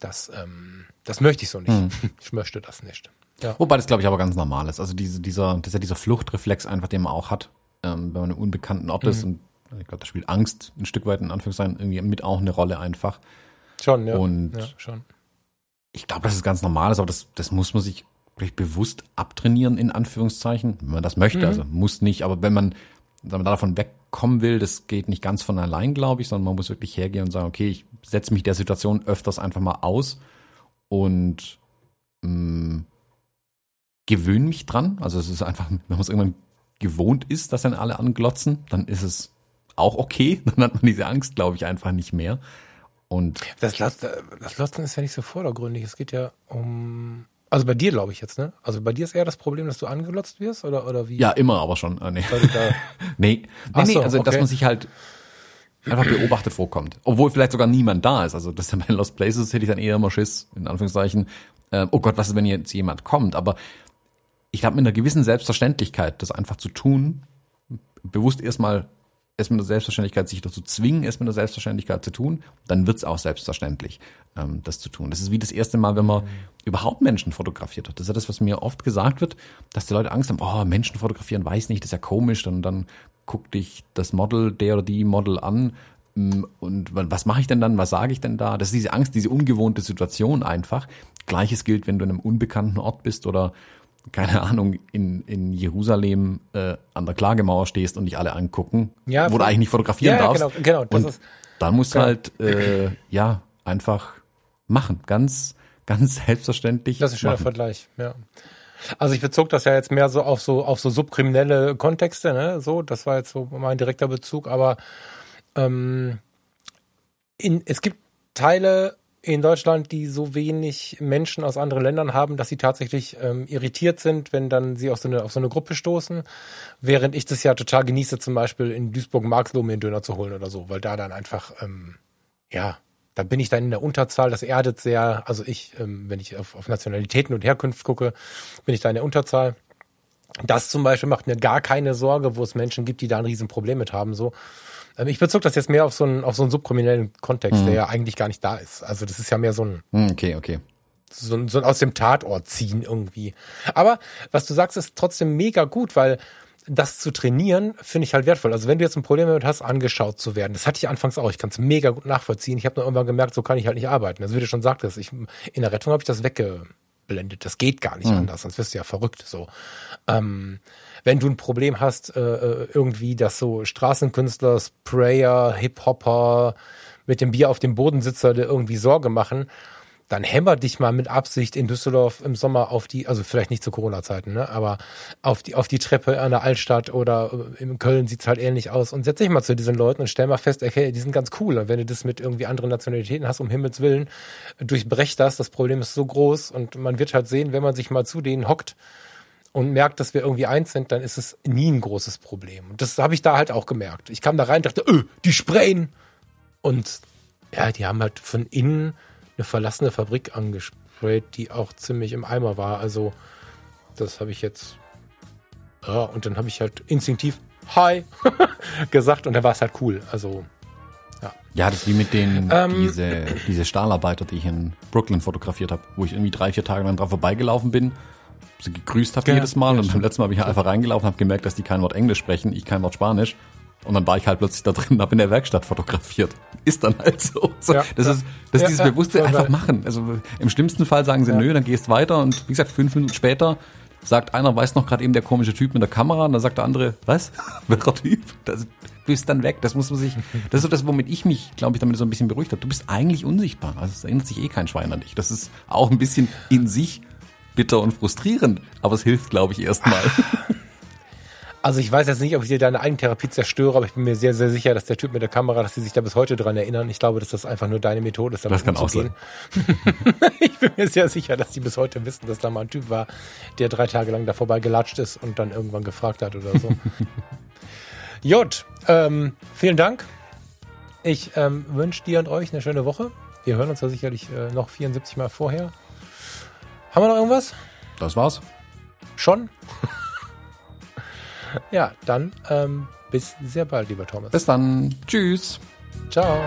Das, ähm, das möchte ich so nicht. Hm. [LAUGHS] Ich möchte das nicht. Ja. Wobei das, glaube ich, aber ganz normal ist. Also diese, dieser, das ist ja dieser Fluchtreflex einfach, den man auch hat, ähm, wenn man im unbekannten Ort mhm. ist. Und ich glaube, da spielt Angst ein Stück weit in Anführungszeichen irgendwie mit auch eine Rolle einfach. Schon, ja. Und ja, schon ich glaube, das ist ganz normal, aber das, das muss man sich vielleicht bewusst abtrainieren, in Anführungszeichen, wenn man das möchte. Mhm. Also muss nicht, aber wenn man, wenn man davon wegkommen will, das geht nicht ganz von allein, glaube ich, sondern man muss wirklich hergehen und sagen, okay, ich setze mich der Situation öfters einfach mal aus und mh, mm, gewöhne mich dran. Also es ist einfach, wenn man es irgendwann gewohnt ist, dass dann alle anglotzen, dann ist es auch okay. [LAUGHS] Dann hat man diese Angst, glaube ich, einfach nicht mehr. Und das, das Lotzen ist ja nicht so vordergründig. Es geht ja um. Also bei dir glaube ich jetzt, ne? Also bei dir ist eher das Problem, dass du angelotzt wirst oder, oder wie? Ja, immer, aber schon. Ah, nee. [LAUGHS] nee. Nee, nee, also okay. dass man sich halt einfach beobachtet vorkommt. Obwohl vielleicht sogar niemand da ist. Also das ist ja bei Lost Places hätte ich dann eher immer Schiss, in Anführungszeichen. Äh, oh Gott, was ist, wenn jetzt jemand kommt? Aber ich glaube, mit einer gewissen Selbstverständlichkeit, das einfach zu tun, bewusst erstmal es mit der Selbstverständlichkeit sich dazu zwingen, es mit der Selbstverständlichkeit zu tun, dann wird es auch selbstverständlich, ähm, das zu tun. Das ist wie das erste Mal, wenn man mhm. überhaupt Menschen fotografiert hat. Das ist ja das, was mir oft gesagt wird, dass die Leute Angst haben, oh, Menschen fotografieren, weiß nicht, das ist ja komisch, dann, dann guckt dich das Model, der oder die Model an, mm, und was mache ich denn dann? Was sage ich denn da? Das ist diese Angst, diese ungewohnte Situation einfach. Gleiches gilt, wenn du in einem unbekannten Ort bist oder keine Ahnung, in, in Jerusalem äh, an der Klagemauer stehst und dich alle angucken, ja, wo du eigentlich nicht fotografieren ja, darfst. Genau, genau, das und ist, dann musst du genau. halt äh, ja einfach machen. Ganz, ganz selbstverständlich. Das ist ein schöner machen. Vergleich, ja. Also ich bezog das ja jetzt mehr so auf so auf so subkriminelle Kontexte, ne? So, das war jetzt so mein direkter Bezug, aber ähm, in, es gibt Teile in Deutschland, die so wenig Menschen aus anderen Ländern haben, dass sie tatsächlich ähm, irritiert sind, wenn dann sie auf so, eine, auf so eine Gruppe stoßen. Während ich das ja total genieße, zum Beispiel in Duisburg-Marxloh mir einen Döner zu holen oder so, weil da dann einfach, ähm, ja, da bin ich dann in der Unterzahl, das erdet sehr, also ich, ähm, wenn ich auf, auf Nationalitäten und Herkunft gucke, bin ich da in der Unterzahl. Das zum Beispiel macht mir gar keine Sorge, wo es Menschen gibt, die da ein Riesenproblem mit haben, so. Ähm, ich bezog das jetzt mehr auf so einen, auf so einen subkriminellen Kontext, mhm. der ja eigentlich gar nicht da ist. Also das ist ja mehr so ein. Mhm, okay, okay. So, so ein aus dem Tatort ziehen irgendwie. Aber was du sagst, ist trotzdem mega gut, weil das zu trainieren, finde ich halt wertvoll. Also wenn du jetzt ein Problem damit hast, angeschaut zu werden, das hatte ich anfangs auch, ich kann es mega gut nachvollziehen. Ich habe nur irgendwann gemerkt, so kann ich halt nicht arbeiten. Also wie du schon sagtest, ich, in der Rettung habe ich das weggeblendet. Das geht gar nicht mhm. anders, sonst wirst du ja verrückt. So. Ähm, wenn du ein Problem hast, äh, äh, irgendwie, dass so Straßenkünstler, Sprayer, Hip-Hopper mit dem Bier auf dem Bodensitzer dir irgendwie Sorge machen, dann hämmer dich mal mit Absicht in Düsseldorf im Sommer auf die, also vielleicht nicht zu Corona-Zeiten, ne, aber auf die, auf die Treppe an der Altstadt oder äh, in Köln sieht's halt ähnlich aus und setz dich mal zu diesen Leuten und stell mal fest, okay, die sind ganz cool. Und wenn du das mit irgendwie anderen Nationalitäten hast, um Himmels Willen, durchbrech das, das Problem ist so groß und man wird halt sehen, wenn man sich mal zu denen hockt, und merkt, dass wir irgendwie eins sind, dann ist es nie ein großes Problem. Und das habe ich da halt auch gemerkt. Ich kam da rein, dachte, öh, die sprayen. Und ja, die haben halt von innen eine verlassene Fabrik angesprayt, die auch ziemlich im Eimer war. Also das habe ich jetzt. Ja, und dann habe ich halt instinktiv Hi [LAUGHS] gesagt und dann war es halt cool. Also ja. Ja, das ist wie mit den ähm, diese, diese Stahlarbeiter, die ich in Brooklyn fotografiert habe, wo ich irgendwie drei, vier Tage lang drauf vorbeigelaufen bin sie gegrüßt habe ja, jedes Mal. Ja, und beim letzten Mal bin ich halt einfach reingelaufen, habe gemerkt, dass die kein Wort Englisch sprechen, ich kein Wort Spanisch. Und dann war ich halt plötzlich da drin und habe in der Werkstatt fotografiert. Ist dann halt so. so ja, das ist, das ist dieses bewusste einfach machen. Also im schlimmsten Fall sagen sie nö, dann gehst weiter und wie gesagt, fünf Minuten später sagt einer, weiß noch gerade eben der komische Typ mit der Kamera und dann sagt der andere, was? [LAUGHS] Welcher Typ? Das, du bist dann weg. Das muss man sich, das ist so das, womit ich mich, glaube ich, damit so ein bisschen beruhigt habe. Du bist eigentlich unsichtbar. Also es erinnert sich eh kein Schwein an dich. Das ist auch ein bisschen in sich bitter und frustrierend, aber es hilft, glaube ich, erstmal. [LAUGHS] Also ich weiß jetzt nicht, ob ich dir deine Eigentherapie zerstöre, aber ich bin mir sehr, sehr sicher, dass der Typ mit der Kamera, dass sie sich da bis heute dran erinnern. Ich glaube, dass das einfach nur deine Methode ist, damit das kann umzugehen. Auch sein. [LAUGHS] ich bin mir sehr sicher, dass die bis heute wissen, dass da mal ein Typ war, der drei Tage lang da vorbei gelatscht ist und dann irgendwann gefragt hat oder so. [LAUGHS] Jut, ähm, vielen Dank. Ich ähm, wünsche dir und euch eine schöne Woche. Wir hören uns ja sicherlich äh, noch 74 Mal vorher. Haben wir noch irgendwas? Das war's. Schon? [LAUGHS] ja, dann ähm, bis sehr bald, lieber Thomas. Bis dann. Tschüss. Ciao.